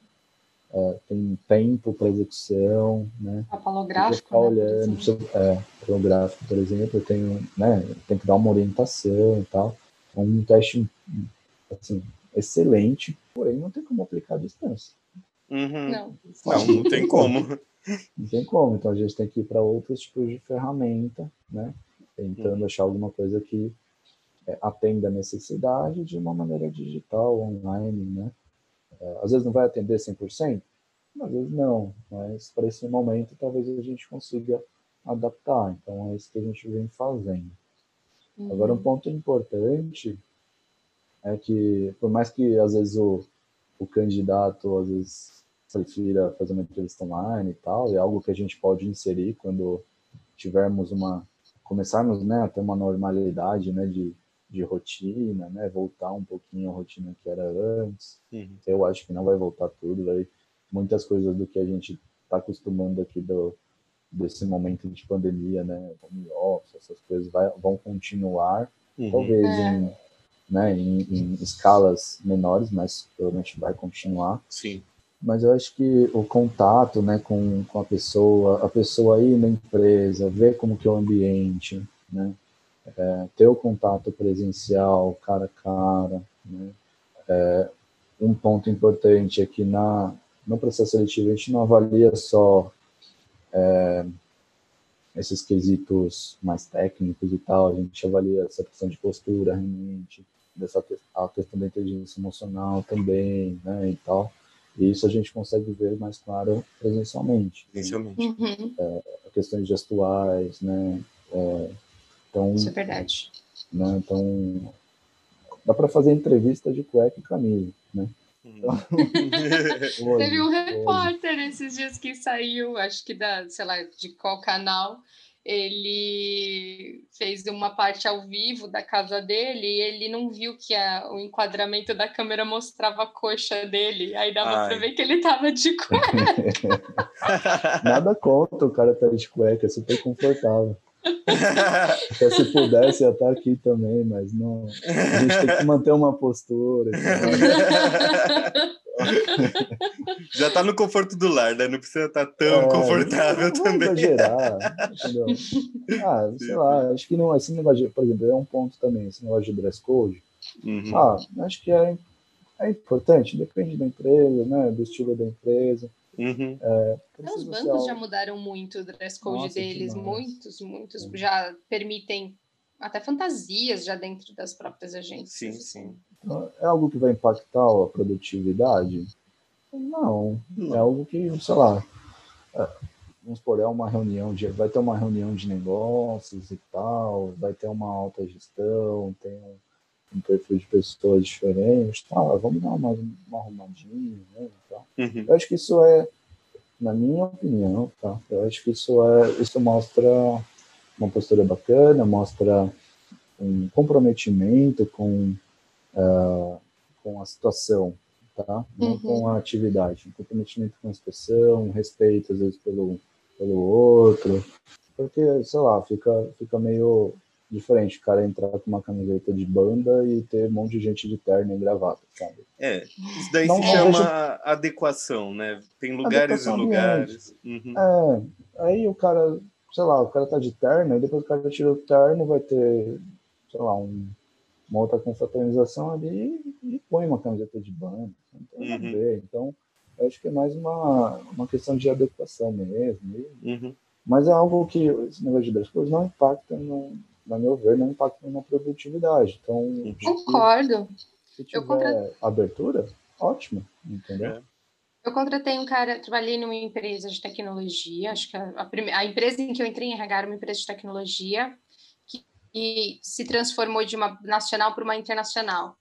é, tem tempo para execução, né? Papalográfico, né? Olhando, precisa, é, papalográfico, por exemplo, eu tenho, né, tem que dar uma orientação e tal. É um teste, assim, excelente, porém não tem como aplicar à distância. Uhum. Não. não, não tem como. Não tem como, então a gente tem que ir para outros tipos de ferramenta, né? Tentando uhum. achar alguma coisa que é, atenda a necessidade de uma maneira digital, online, né? É, às vezes não vai atender 100%, às vezes não, mas para esse momento talvez a gente consiga adaptar. Então é isso que a gente vem fazendo. Uhum. Agora, um ponto importante é que, por mais que às vezes o, o candidato, às vezes prefira fazer uma entrevista online e tal, é algo que a gente pode inserir quando tivermos uma começarmos né, a ter uma normalidade né, de, de rotina, né, voltar um pouquinho à rotina que era antes. Uhum. Eu acho que não vai voltar tudo, vai, muitas coisas do que a gente está acostumando aqui do, desse momento de pandemia, né, home office, essas coisas vai, vão continuar, uhum. talvez é. em, né, em, em escalas menores, mas provavelmente vai continuar. Sim mas eu acho que o contato né, com, com a pessoa, a pessoa ir na empresa, ver como que é o ambiente, né, é, ter o contato presencial, cara a cara, né, é, um ponto importante é que na, no processo seletivo a gente não avalia só é, esses quesitos mais técnicos e tal, a gente avalia essa questão de postura, realmente, dessa, a questão da inteligência emocional também, né, e tal, e isso a gente consegue ver mais claro presencialmente. Presencialmente. Uhum. É, questões gestuais, né? É, então, isso é verdade. Né, então, dá para fazer entrevista de cueca e camisa, né? Uhum. Então, hoje, Teve um repórter hoje. esses dias que saiu, acho que da, sei lá, de qual canal, ele fez uma parte ao vivo da casa dele e ele não viu que a, o enquadramento da câmera mostrava a coxa dele. Aí dava para ver que ele tava de cueca. Nada contra o cara estar tá de cueca, é super confortável. Se pudesse ia estar aqui também, mas não. A gente tem que manter uma postura. Já tá no conforto do lar, né? Não precisa estar tá tão é, confortável não, também. Exagerar, entendeu? Ah, sei lá, acho que não, esse negócio de, por exemplo, é um ponto também, esse negócio de dress code. Uhum. Ah, acho que é, é importante, depende da empresa, né? Do estilo da empresa. Uhum. É, Os bancos já mudaram muito o dress code Nossa, deles, muitos, muitos já permitem até fantasias já dentro das próprias agências. Sim, sim. É algo que vai impactar a produtividade? Não, é algo que, sei lá, é, vamos supor, é uma reunião de, vai ter uma reunião de negócios e tal, vai ter uma alta gestão, tem um, um perfil de pessoas diferentes, tá, vamos dar uma, uma arrumadinha, né, uhum. Eu acho que isso é, na minha opinião, tá, eu acho que isso é, isso mostra uma postura bacana, mostra um comprometimento com, uh, com a situação, tá? Não uhum. com a atividade. Um comprometimento com a situação, um respeito, às vezes, pelo, pelo outro. Porque, sei lá, fica, fica meio diferente o cara entrar com uma camiseta de banda e ter um monte de gente de terno e gravata, sabe? É, isso daí não, se chama vejo... adequação, né? Tem lugares adequação e lugares. Uhum. É, aí o cara sei lá, o cara tá de terno, e depois o cara tira o terno, vai ter, sei lá, um, uma outra confraternização ali e, põe uma camiseta de banda. Não tem nada a uhum. ver. Então, acho que é mais uma, uma questão de adequação mesmo. E, uhum. Mas é algo que esse negócio de dress code não impacta, no, na meu ver, não impacta na produtividade. Então, uhum. concordo. Se tiver Eu contra... abertura, ótimo, entendeu? É. Eu contratei um cara, trabalhei numa empresa de tecnologia, acho que a, a, a empresa em que eu entrei em RH era uma empresa de tecnologia, que, que se transformou de uma nacional para uma internacional.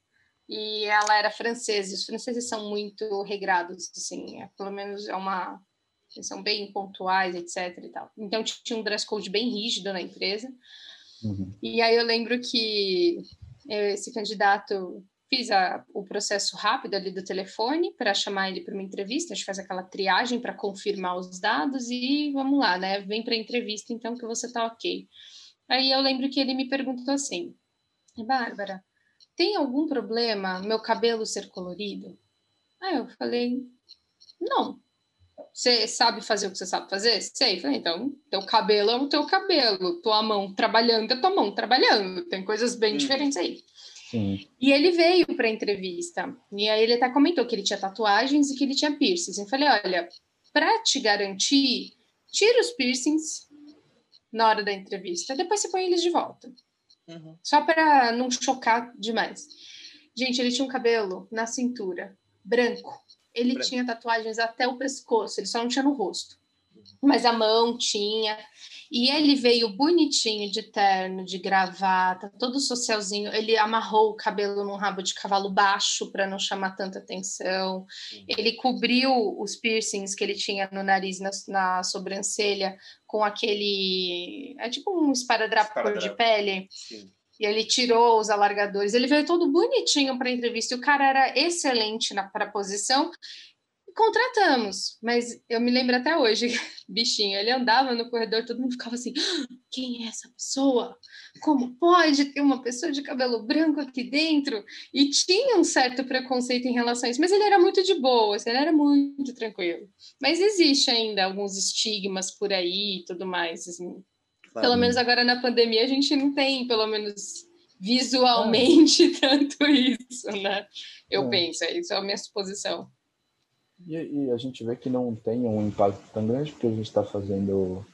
E ela era francesa, os franceses são muito regrados, assim, é, pelo menos é uma. Eles são bem pontuais, etc. E tal. Então tinha um dress code bem rígido na empresa. Uhum. E aí eu lembro que esse candidato fiz a, o processo rápido ali do telefone para chamar ele para uma entrevista, a gente faz aquela triagem para confirmar os dados e vamos lá, né? Vem para a entrevista então que você tá ok. Aí eu lembro que ele me perguntou assim, Bárbara, tem algum problema meu cabelo ser colorido? Aí eu falei, não. Você sabe fazer o que você sabe fazer? Sei. Falei, então, teu cabelo é o teu cabelo, tua mão trabalhando é tua mão trabalhando. Tem coisas bem hum. diferentes aí. Sim. E ele veio para a entrevista. E aí ele até comentou que ele tinha tatuagens e que ele tinha piercings. Eu falei: olha, para te garantir, tira os piercings na hora da entrevista, depois você põe eles de volta. Uhum. Só para não chocar demais. Gente, ele tinha um cabelo na cintura, branco. Ele branco. tinha tatuagens até o pescoço, ele só não tinha no rosto. Mas a mão tinha. E ele veio bonitinho de terno, de gravata, todo socialzinho. Ele amarrou o cabelo num rabo de cavalo baixo para não chamar tanta atenção. Ele cobriu os piercings que ele tinha no nariz, na, na sobrancelha, com aquele. É tipo um esparadrapo, esparadrapo. cor de pele. Sim. E ele tirou os alargadores. Ele veio todo bonitinho para a entrevista. E o cara era excelente para a posição contratamos, mas eu me lembro até hoje, bichinho, ele andava no corredor, todo mundo ficava assim: ah, quem é essa pessoa? Como pode ter uma pessoa de cabelo branco aqui dentro? E tinha um certo preconceito em relação a isso, mas ele era muito de boa, ele era muito tranquilo. Mas existe ainda alguns estigmas por aí e tudo mais. Assim. Claro. Pelo menos agora na pandemia a gente não tem, pelo menos visualmente, ah. tanto isso, né? Eu é. penso, isso é a minha suposição. E, e, a gente vê que não tem um impacto tão grande, porque a gente está fazendo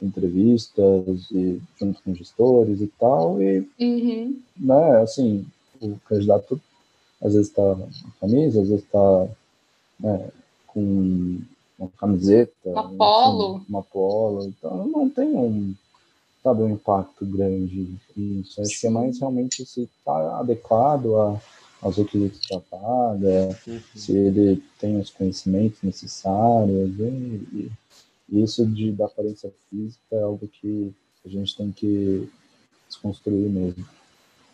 entrevistas e junto com gestores e tal, e, uhum. né, assim, o candidato às vezes está com camisa, às vezes está né, com uma camiseta, uma polo, uma polo, então não tem um, sabe, um impacto grande isso. Acho que é mais realmente se está adequado a aos requisitos da vaga, uhum. se ele tem os conhecimentos necessários, e, e isso de, da aparência física é algo que a gente tem que desconstruir mesmo.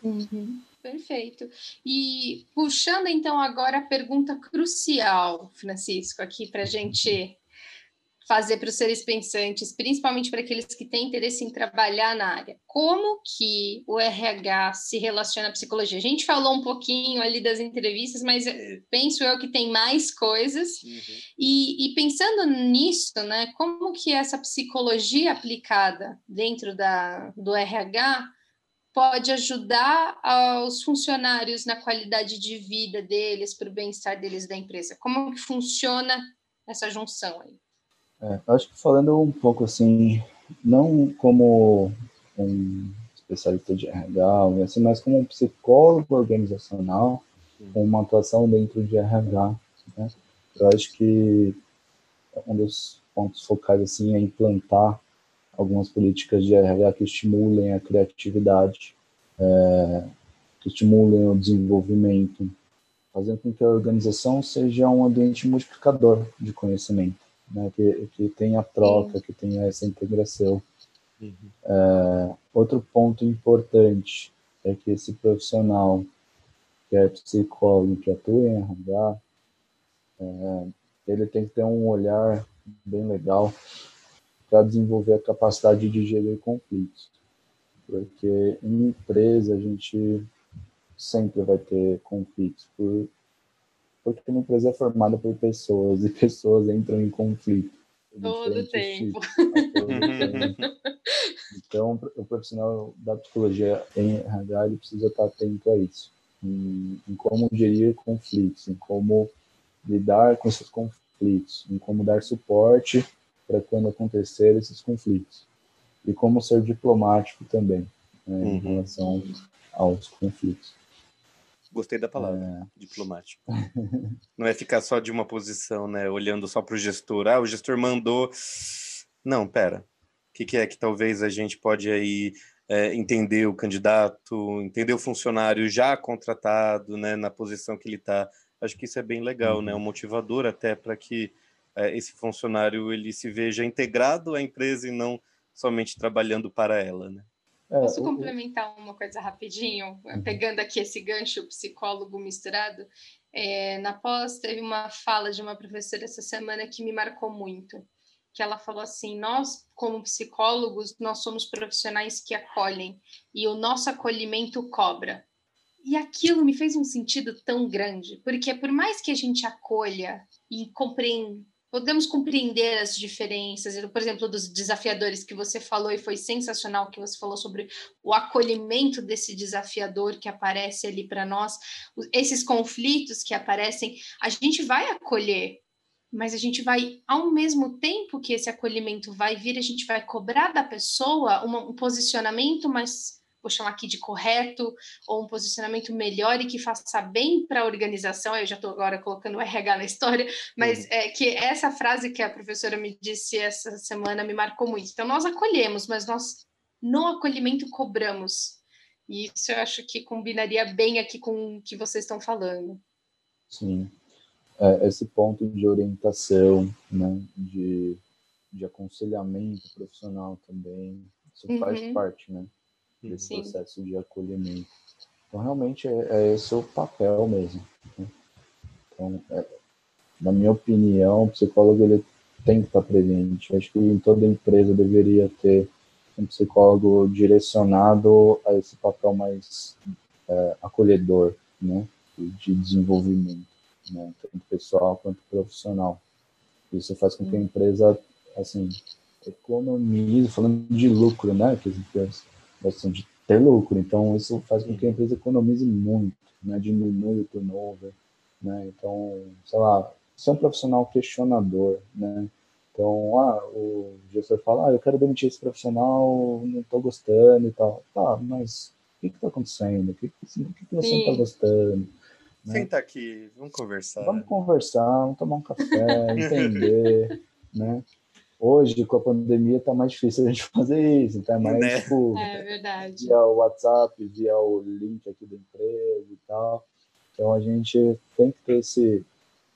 Uhum. Perfeito. E puxando então agora a pergunta crucial, Francisco, aqui para a gente fazer para os seres pensantes, principalmente para aqueles que têm interesse em trabalhar na área. Como que o RH se relaciona à psicologia? A gente falou um pouquinho ali das entrevistas, mas eh, penso eu que tem mais coisas. Uhum. E, e, pensando nisso, né, como que essa psicologia aplicada dentro da, do RH pode ajudar aos funcionários na qualidade de vida deles, para o bem-estar deles da empresa? Como que funciona essa junção aí? É, acho que falando um pouco assim, não como um especialista de RH, assim, mas como um psicólogo organizacional, com uma atuação dentro de RH. Né? Eu acho que um dos pontos focais assim é implantar algumas políticas de RH que estimulem a criatividade, é, que estimulem o desenvolvimento, fazendo com que a organização seja um ambiente multiplicador de conhecimento, né? que, que tenha troca, que tenha essa integração. Uhum. É, outro ponto importante é que esse profissional que é psicólogo, que atua em RH, é, ele tem que ter um olhar bem legal para desenvolver a capacidade de gerir conflitos. Porque em empresa a gente sempre vai ter conflitos, por, porque uma empresa é formada por pessoas e pessoas entram em conflito. Todo tempo. Então, o profissional da psicologia em RH ele precisa estar atento a isso, em, em como gerir conflitos, em como lidar com esses conflitos, em como dar suporte para quando acontecer esses conflitos e como ser diplomático também né, uhum. em relação aos conflitos. Gostei da palavra, é. diplomático. Não é ficar só de uma posição, né? Olhando só para o gestor. Ah, o gestor mandou. Não, pera. O que, que é que talvez a gente pode aí é, entender o candidato, entender o funcionário já contratado, né? Na posição que ele está. Acho que isso é bem legal, uhum. né? Um motivador até para que é, esse funcionário ele se veja integrado à empresa e não somente trabalhando para ela, né? É, Posso o, complementar uma coisa rapidinho? Uhum. Pegando aqui esse gancho psicólogo misturado. É, na pós, teve uma fala de uma professora essa semana que me marcou muito. Que ela falou assim: Nós, como psicólogos, nós somos profissionais que acolhem e o nosso acolhimento cobra. E aquilo me fez um sentido tão grande, porque por mais que a gente acolha e compreenda podemos compreender as diferenças, por exemplo, dos desafiadores que você falou e foi sensacional que você falou sobre o acolhimento desse desafiador que aparece ali para nós, esses conflitos que aparecem, a gente vai acolher, mas a gente vai, ao mesmo tempo que esse acolhimento vai vir, a gente vai cobrar da pessoa um posicionamento mais vou chamar aqui de correto, ou um posicionamento melhor e que faça bem para a organização. Eu já estou agora colocando o RH na história, mas uhum. é que essa frase que a professora me disse essa semana me marcou muito. Então, nós acolhemos, mas nós no acolhimento cobramos. E isso eu acho que combinaria bem aqui com o que vocês estão falando. Sim. É, esse ponto de orientação, né, de, de aconselhamento profissional também, isso uhum. faz parte, né? Desse Sim. processo de acolhimento. Então, realmente, é, é esse o papel mesmo. Né? Então, é, na minha opinião, o psicólogo ele tem que estar presente. Acho que em toda empresa deveria ter um psicólogo direcionado a esse papel mais é, acolhedor, né, de desenvolvimento, né, tanto pessoal quanto profissional. Isso faz com que a empresa, assim, economize, falando de lucro, né, que as empresas questão de ter lucro. Então, isso faz com que a empresa economize muito, né? diminui o turnover. Né? Então, sei lá, ser um profissional questionador. Né? Então, ah, o gestor fala, ah, eu quero demitir esse profissional, não estou gostando e tal. Tá, mas o que está acontecendo? O que, que, que você não está gostando? Né? Senta aqui, vamos conversar. Vamos conversar, vamos tomar um café, entender, né? Hoje, com a pandemia, está mais difícil a gente fazer isso, é mais né? tipo, é verdade. via o WhatsApp, via o link aqui da empresa e tal. Então a gente tem que ter esse,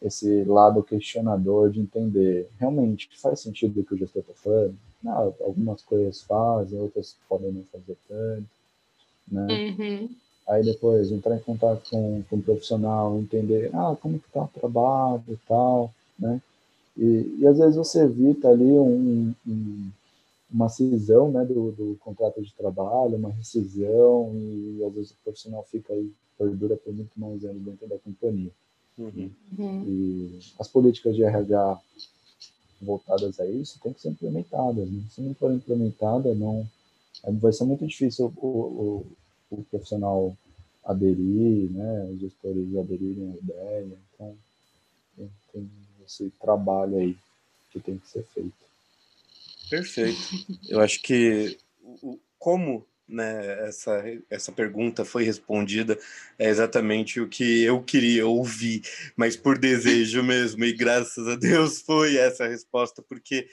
esse lado questionador de entender realmente faz sentido o que o gestor está falando. Não, algumas coisas fazem, outras podem não fazer tanto. Né? Uhum. Aí depois entrar em contato com, com o profissional, entender ah, como que tá o trabalho e tal, né? E, e às vezes você evita ali um, um, uma cisão né, do, do, contrato de trabalho, uma rescisão, e às vezes o profissional fica aí, perdura por muito mais anos dentro da companhia. Uhum. E as políticas de RH voltadas a isso têm que ser implementadas. Né? Se não for implementada, não vai ser muito difícil o, o, o profissional aderir, né, os gestores aderirem à ideia. Então, tem, tem esse trabalho aí que tem que ser feito. Perfeito. Eu acho que o, como né, essa, essa pergunta foi respondida, é exatamente o que eu queria ouvir, mas por desejo mesmo, e graças a Deus foi essa a resposta, porque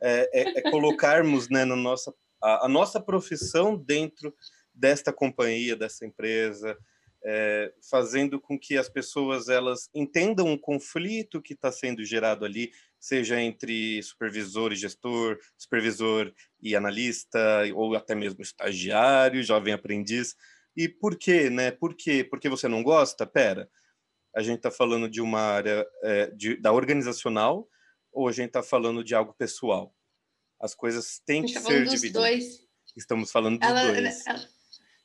é, é, é colocarmos né, na nossa, a, a, nossa profissão dentro desta companhia, dessa empresa, é, fazendo com que as pessoas elas entendam o conflito que está sendo gerado ali, seja entre supervisor e gestor, supervisor e analista, ou até mesmo estagiário, jovem aprendiz. E por quê, né? Por quê? Porque você não gosta? Pera, a gente está falando de uma área é, de, da organizacional ou a gente está falando de algo pessoal? As coisas têm que ser divididas. Dois. Estamos falando dos ela, dois. Ela,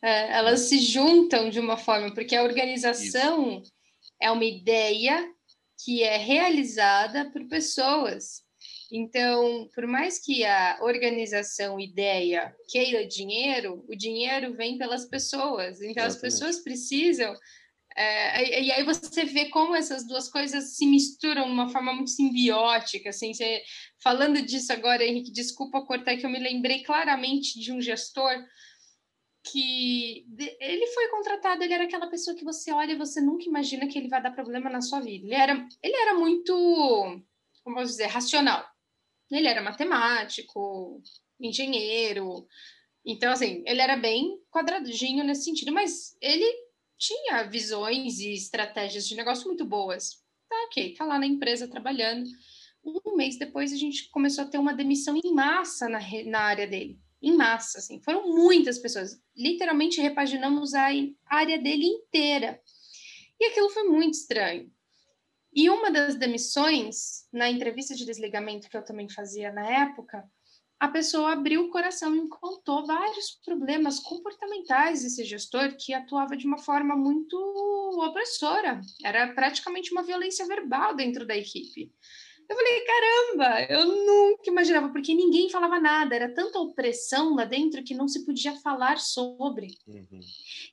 é, elas se juntam de uma forma, porque a organização Isso. é uma ideia que é realizada por pessoas. Então, por mais que a organização, ideia, queira dinheiro, o dinheiro vem pelas pessoas. Então, Exatamente. as pessoas precisam. É, e aí você vê como essas duas coisas se misturam de uma forma muito simbiótica. Assim, você, falando disso agora, Henrique, desculpa cortar, que eu me lembrei claramente de um gestor que ele foi contratado, ele era aquela pessoa que você olha e você nunca imagina que ele vai dar problema na sua vida. Ele era, ele era muito, como posso dizer, racional. Ele era matemático, engenheiro. Então, assim, ele era bem quadradinho nesse sentido, mas ele tinha visões e estratégias de negócio muito boas. Tá, ok, tá lá na empresa trabalhando. Um mês depois, a gente começou a ter uma demissão em massa na, na área dele em massa, assim, foram muitas pessoas. Literalmente repaginamos a área dele inteira. E aquilo foi muito estranho. E uma das demissões, na entrevista de desligamento que eu também fazia na época, a pessoa abriu o coração e contou vários problemas comportamentais desse gestor que atuava de uma forma muito opressora. Era praticamente uma violência verbal dentro da equipe. Eu falei, caramba, eu nunca imaginava, porque ninguém falava nada, era tanta opressão lá dentro que não se podia falar sobre. Uhum.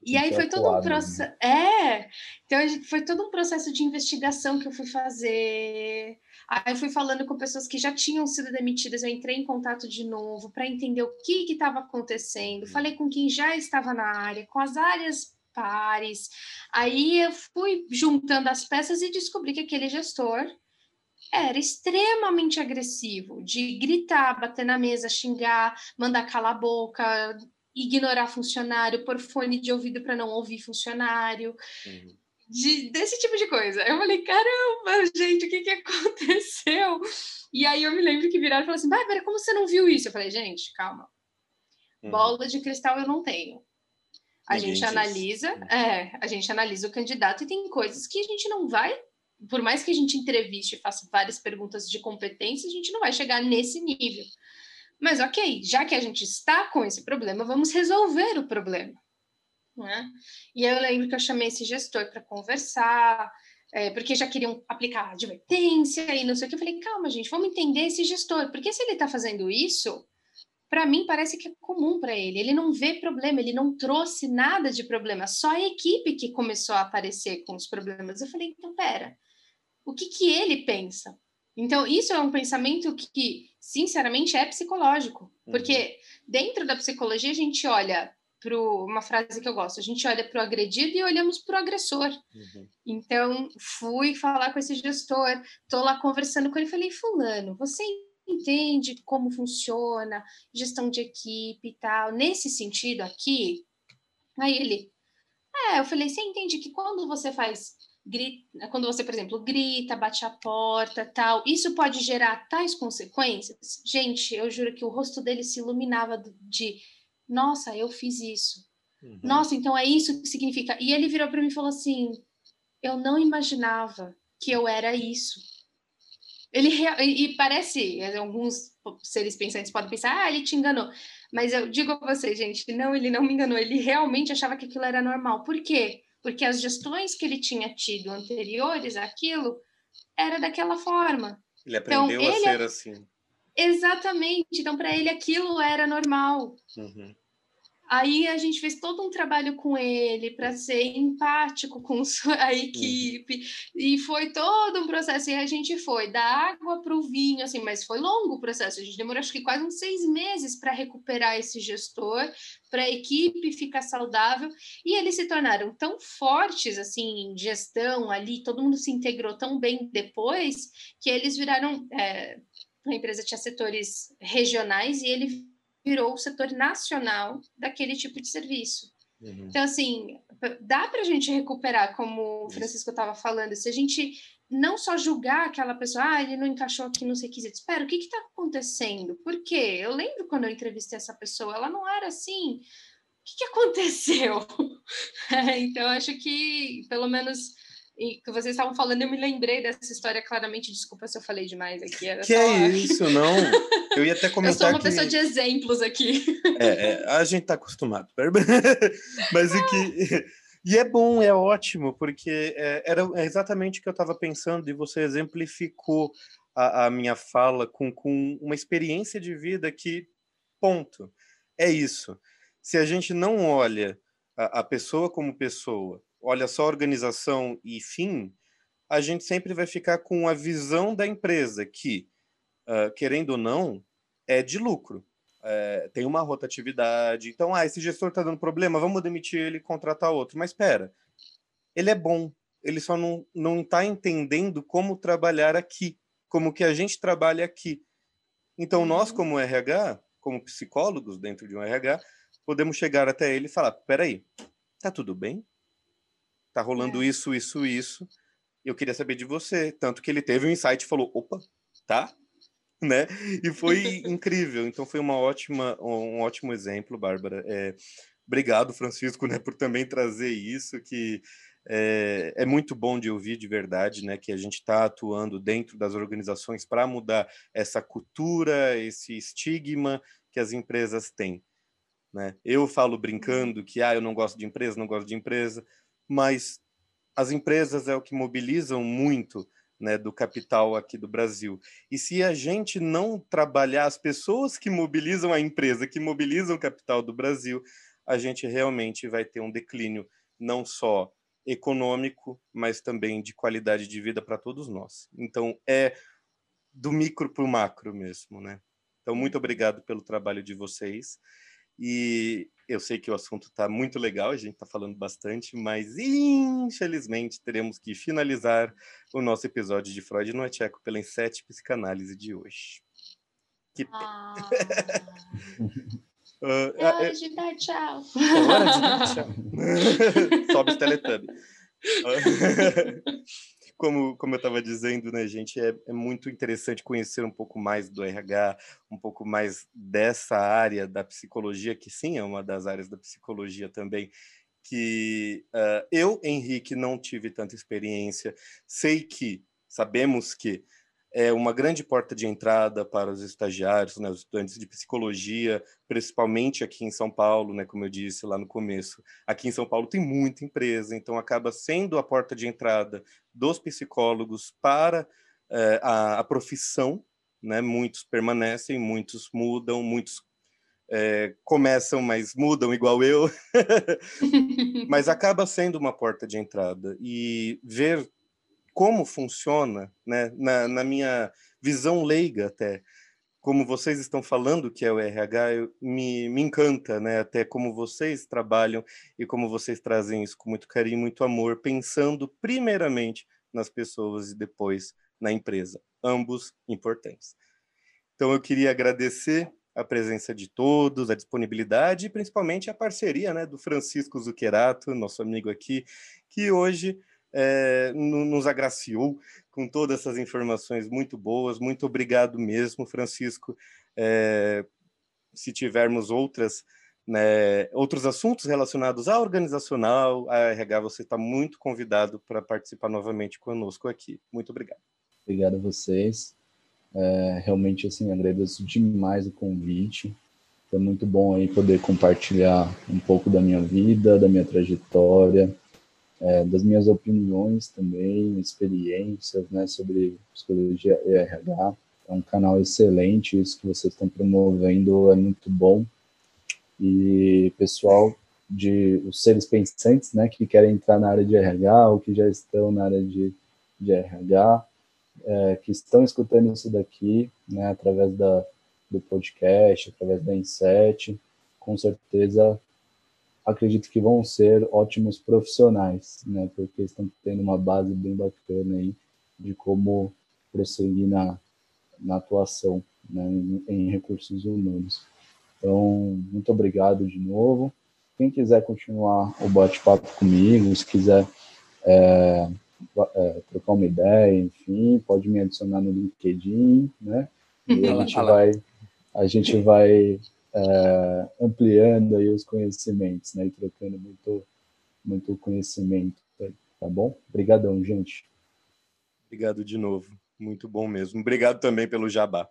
E aí foi todo um né? processo. É, então foi todo um processo de investigação que eu fui fazer. Aí fui falando com pessoas que já tinham sido demitidas, eu entrei em contato de novo para entender o que estava acontecendo. Uhum. Falei com quem já estava na área, com as áreas pares. Aí eu fui juntando as peças e descobri que aquele gestor era extremamente agressivo, de gritar, bater na mesa, xingar, mandar calar a boca, ignorar funcionário, pôr fone de ouvido para não ouvir funcionário, uhum. de, desse tipo de coisa. Eu falei, caramba, gente, o que, que aconteceu? E aí eu me lembro que viraram e falaram assim, Bárbara, como você não viu isso? Eu falei, gente, calma. Uhum. Bola de cristal eu não tenho. A Ninguém gente analisa, é, a gente analisa o candidato e tem coisas que a gente não vai por mais que a gente entreviste e faça várias perguntas de competência, a gente não vai chegar nesse nível. Mas ok, já que a gente está com esse problema, vamos resolver o problema. Né? E eu lembro que eu chamei esse gestor para conversar, é, porque já queriam aplicar advertência e não sei o que. Eu falei, calma, gente, vamos entender esse gestor, porque se ele está fazendo isso, para mim parece que é comum para ele. Ele não vê problema, ele não trouxe nada de problema, só a equipe que começou a aparecer com os problemas. Eu falei, então pera, o que, que ele pensa. Então, isso é um pensamento que, sinceramente, é psicológico. Uhum. Porque dentro da psicologia, a gente olha para uma frase que eu gosto, a gente olha para o agredido e olhamos para o agressor. Uhum. Então, fui falar com esse gestor, estou lá conversando com ele, falei, fulano, você entende como funciona gestão de equipe e tal, nesse sentido aqui? Aí ele, é, eu falei, você entende que quando você faz grita, quando você, por exemplo, grita, bate a porta, tal, isso pode gerar tais consequências? Gente, eu juro que o rosto dele se iluminava de, nossa, eu fiz isso. Uhum. Nossa, então é isso que significa. E ele virou para mim e falou assim: eu não imaginava que eu era isso. Ele e parece, alguns seres pensantes podem pensar, ah, ele te enganou. Mas eu digo a vocês, gente, não, ele não me enganou. Ele realmente achava que aquilo era normal. Por quê? Porque as gestões que ele tinha tido anteriores àquilo era daquela forma. Ele então, aprendeu então, a ele, ser assim. Exatamente. Então, para ele, aquilo era normal. Uhum. Aí a gente fez todo um trabalho com ele para ser empático com a uhum. equipe, e foi todo um processo. E a gente foi da água para o vinho, assim, mas foi longo o processo. A gente demorou acho que quase uns seis meses para recuperar esse gestor, para a equipe ficar saudável, e eles se tornaram tão fortes assim em gestão ali, todo mundo se integrou tão bem depois que eles viraram. É, a empresa tinha setores regionais e ele virou o setor nacional daquele tipo de serviço. Uhum. Então, assim, dá para a gente recuperar, como o Francisco estava falando, se a gente não só julgar aquela pessoa, ah, ele não encaixou aqui nos requisitos. Espera, o que está acontecendo? Por quê? Eu lembro quando eu entrevistei essa pessoa, ela não era assim. O que, que aconteceu? é, então, acho que, pelo menos, e que vocês estavam falando, eu me lembrei dessa história claramente. Desculpa se eu falei demais aqui. que só... é isso, não? Eu ia até comentar. eu sou uma que... pessoa de exemplos aqui. É, é a gente está acostumado. Mas é que. E é bom, é ótimo, porque é, era exatamente o que eu estava pensando, e você exemplificou a, a minha fala com, com uma experiência de vida que, ponto, é isso. Se a gente não olha a, a pessoa como pessoa, olha só organização e fim, a gente sempre vai ficar com a visão da empresa que, uh, querendo ou não, é de lucro. É, tem uma rotatividade. Então, ah, esse gestor está dando problema, vamos demitir ele e contratar outro. Mas espera, ele é bom, ele só não está entendendo como trabalhar aqui, como que a gente trabalha aqui. Então, nós, uhum. como RH, como psicólogos dentro de um RH, podemos chegar até ele e falar: peraí, tá tudo bem? Tá rolando é. isso, isso, isso. Eu queria saber de você. Tanto que ele teve um insight e falou: opa, tá? Né? E foi incrível. Então foi uma ótima, um ótimo exemplo, Bárbara. É, obrigado, Francisco, né, por também trazer isso, que é, é, muito bom de ouvir de verdade, né, que a gente está atuando dentro das organizações para mudar essa cultura, esse estigma que as empresas têm. Né? Eu falo brincando que ah, eu não gosto de empresa, não gosto de empresa mas as empresas é o que mobilizam muito né, do capital aqui do Brasil. E se a gente não trabalhar as pessoas que mobilizam a empresa, que mobilizam o capital do Brasil, a gente realmente vai ter um declínio não só econômico, mas também de qualidade de vida para todos nós. Então é do micro para o macro mesmo, né? Então muito obrigado pelo trabalho de vocês. E eu sei que o assunto está muito legal, a gente está falando bastante, mas infelizmente teremos que finalizar o nosso episódio de Freud no Tcheco pela Insete Psicanálise de hoje. Que ah. uh, é hora de dar tchau. É hora de dar tchau. Sobe o Teletubby. Como, como eu estava dizendo, né, gente, é, é, muito interessante conhecer um pouco mais do RH, um pouco mais dessa área da psicologia, que sim é uma das áreas da psicologia também, que uh, eu, Henrique, não tive tanta experiência. Sei que, sabemos que é uma grande porta de entrada para os estagiários, né, os estudantes de psicologia, principalmente aqui em São Paulo, né, como eu disse lá no começo. Aqui em São Paulo tem muita empresa, então acaba sendo a porta de entrada dos psicólogos para é, a, a, profissão. Né, muitos permanecem, muitos mudam, muitos é, começam, mas mudam igual eu. mas acaba sendo uma porta de entrada. E ver como funciona, né, na, na, minha visão leiga até, como vocês estão falando que é o RH, eu, me, me encanta, né, até como vocês trabalham e como vocês trazem isso com muito carinho, muito amor, pensando primeiramente nas pessoas e depois na empresa, ambos importantes. Então eu queria agradecer a presença de todos, a disponibilidade e principalmente a parceria né, do Francisco Zuquerato, nosso amigo aqui, que hoje é, nos agraciou com todas essas informações muito boas. Muito obrigado mesmo, Francisco. É, se tivermos outras, né, outros assuntos relacionados à organizacional, à RH, você está muito convidado para participar novamente conosco aqui. Muito obrigado. Obrigado a vocês. É, realmente, assim, agradeço demais o convite. Foi muito bom aí poder compartilhar um pouco da minha vida, da minha trajetória, é, das minhas opiniões também, experiências né, sobre psicologia e RH. É um canal excelente, isso que vocês estão promovendo é muito bom. e pessoal de os seres pensantes, né, que querem entrar na área de RH ou que já estão na área de, de RH, é, que estão escutando isso daqui, né, através da, do podcast, através da Inset, com certeza acredito que vão ser ótimos profissionais, né, porque estão tendo uma base bem bacana aí de como prosseguir na, na atuação né, em, em recursos humanos. Então, muito obrigado de novo. Quem quiser continuar o bate-papo comigo, se quiser é, é, trocar uma ideia, enfim, pode me adicionar no LinkedIn, né? E a gente vai, a gente vai é, ampliando aí os conhecimentos, né? E trocando muito, muito conhecimento, tá bom? Obrigadão, gente. Obrigado de novo. Muito bom mesmo. Obrigado também pelo jabá.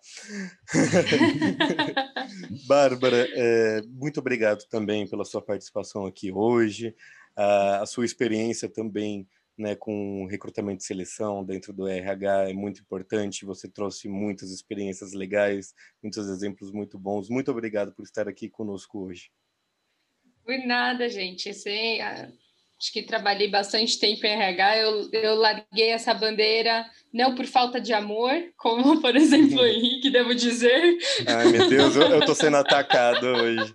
Bárbara, é, muito obrigado também pela sua participação aqui hoje, a, a sua experiência também né, com recrutamento e seleção dentro do RH é muito importante. Você trouxe muitas experiências legais, muitos exemplos muito bons. Muito obrigado por estar aqui conosco hoje. Por nada, gente. Esse, acho que trabalhei bastante tempo em RH, eu, eu larguei essa bandeira não por falta de amor, como, por exemplo, o Henrique, devo dizer. Ai, meu Deus, eu, eu tô sendo atacado hoje.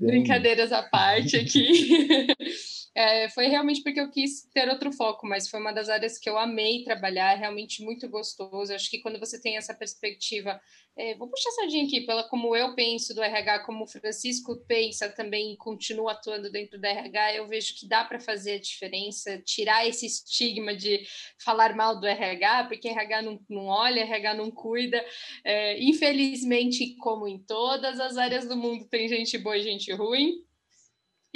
Brincadeiras à parte aqui. É, foi realmente porque eu quis ter outro foco, mas foi uma das áreas que eu amei trabalhar, é realmente muito gostoso. Acho que quando você tem essa perspectiva, é, vou puxar a sardinha aqui, pela como eu penso do RH, como o Francisco pensa também e continua atuando dentro do RH, eu vejo que dá para fazer a diferença, tirar esse estigma de falar mal do RH, porque RH não, não olha, RH não cuida. É, infelizmente, como em todas as áreas do mundo, tem gente boa e gente ruim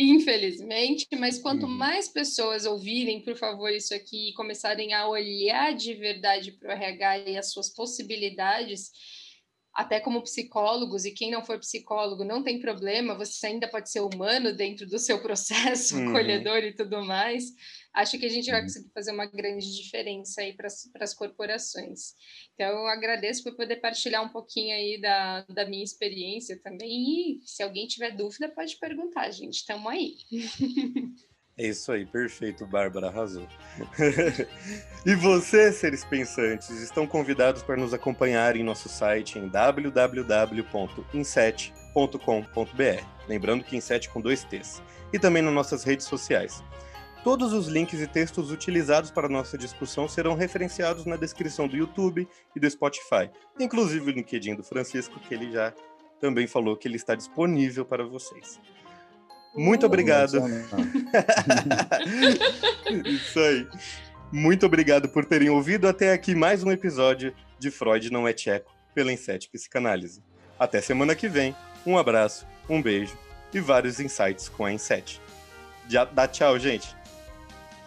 infelizmente, mas quanto uhum. mais pessoas ouvirem, por favor, isso aqui e começarem a olhar de verdade para o RH e as suas possibilidades, até como psicólogos, e quem não for psicólogo não tem problema, você ainda pode ser humano dentro do seu processo, uhum. acolhedor e tudo mais acho que a gente vai uhum. conseguir fazer uma grande diferença aí para as corporações. Então, eu agradeço por poder partilhar um pouquinho aí da, da minha experiência também. E se alguém tiver dúvida, pode perguntar, gente. Estamos aí. É isso aí, perfeito, Bárbara, arrasou. e você, seres pensantes, estão convidados para nos acompanhar em nosso site em www.inset.com.br. Lembrando que Inset com dois T's. E também nas nossas redes sociais. Todos os links e textos utilizados para nossa discussão serão referenciados na descrição do YouTube e do Spotify, inclusive o LinkedIn do Francisco, que ele já também falou que ele está disponível para vocês. Muito obrigado. Isso aí. Muito obrigado por terem ouvido até aqui mais um episódio de Freud Não é Tcheco pela Inset Psicanálise. Até semana que vem. Um abraço, um beijo e vários insights com a Inset. Já dá tchau, gente.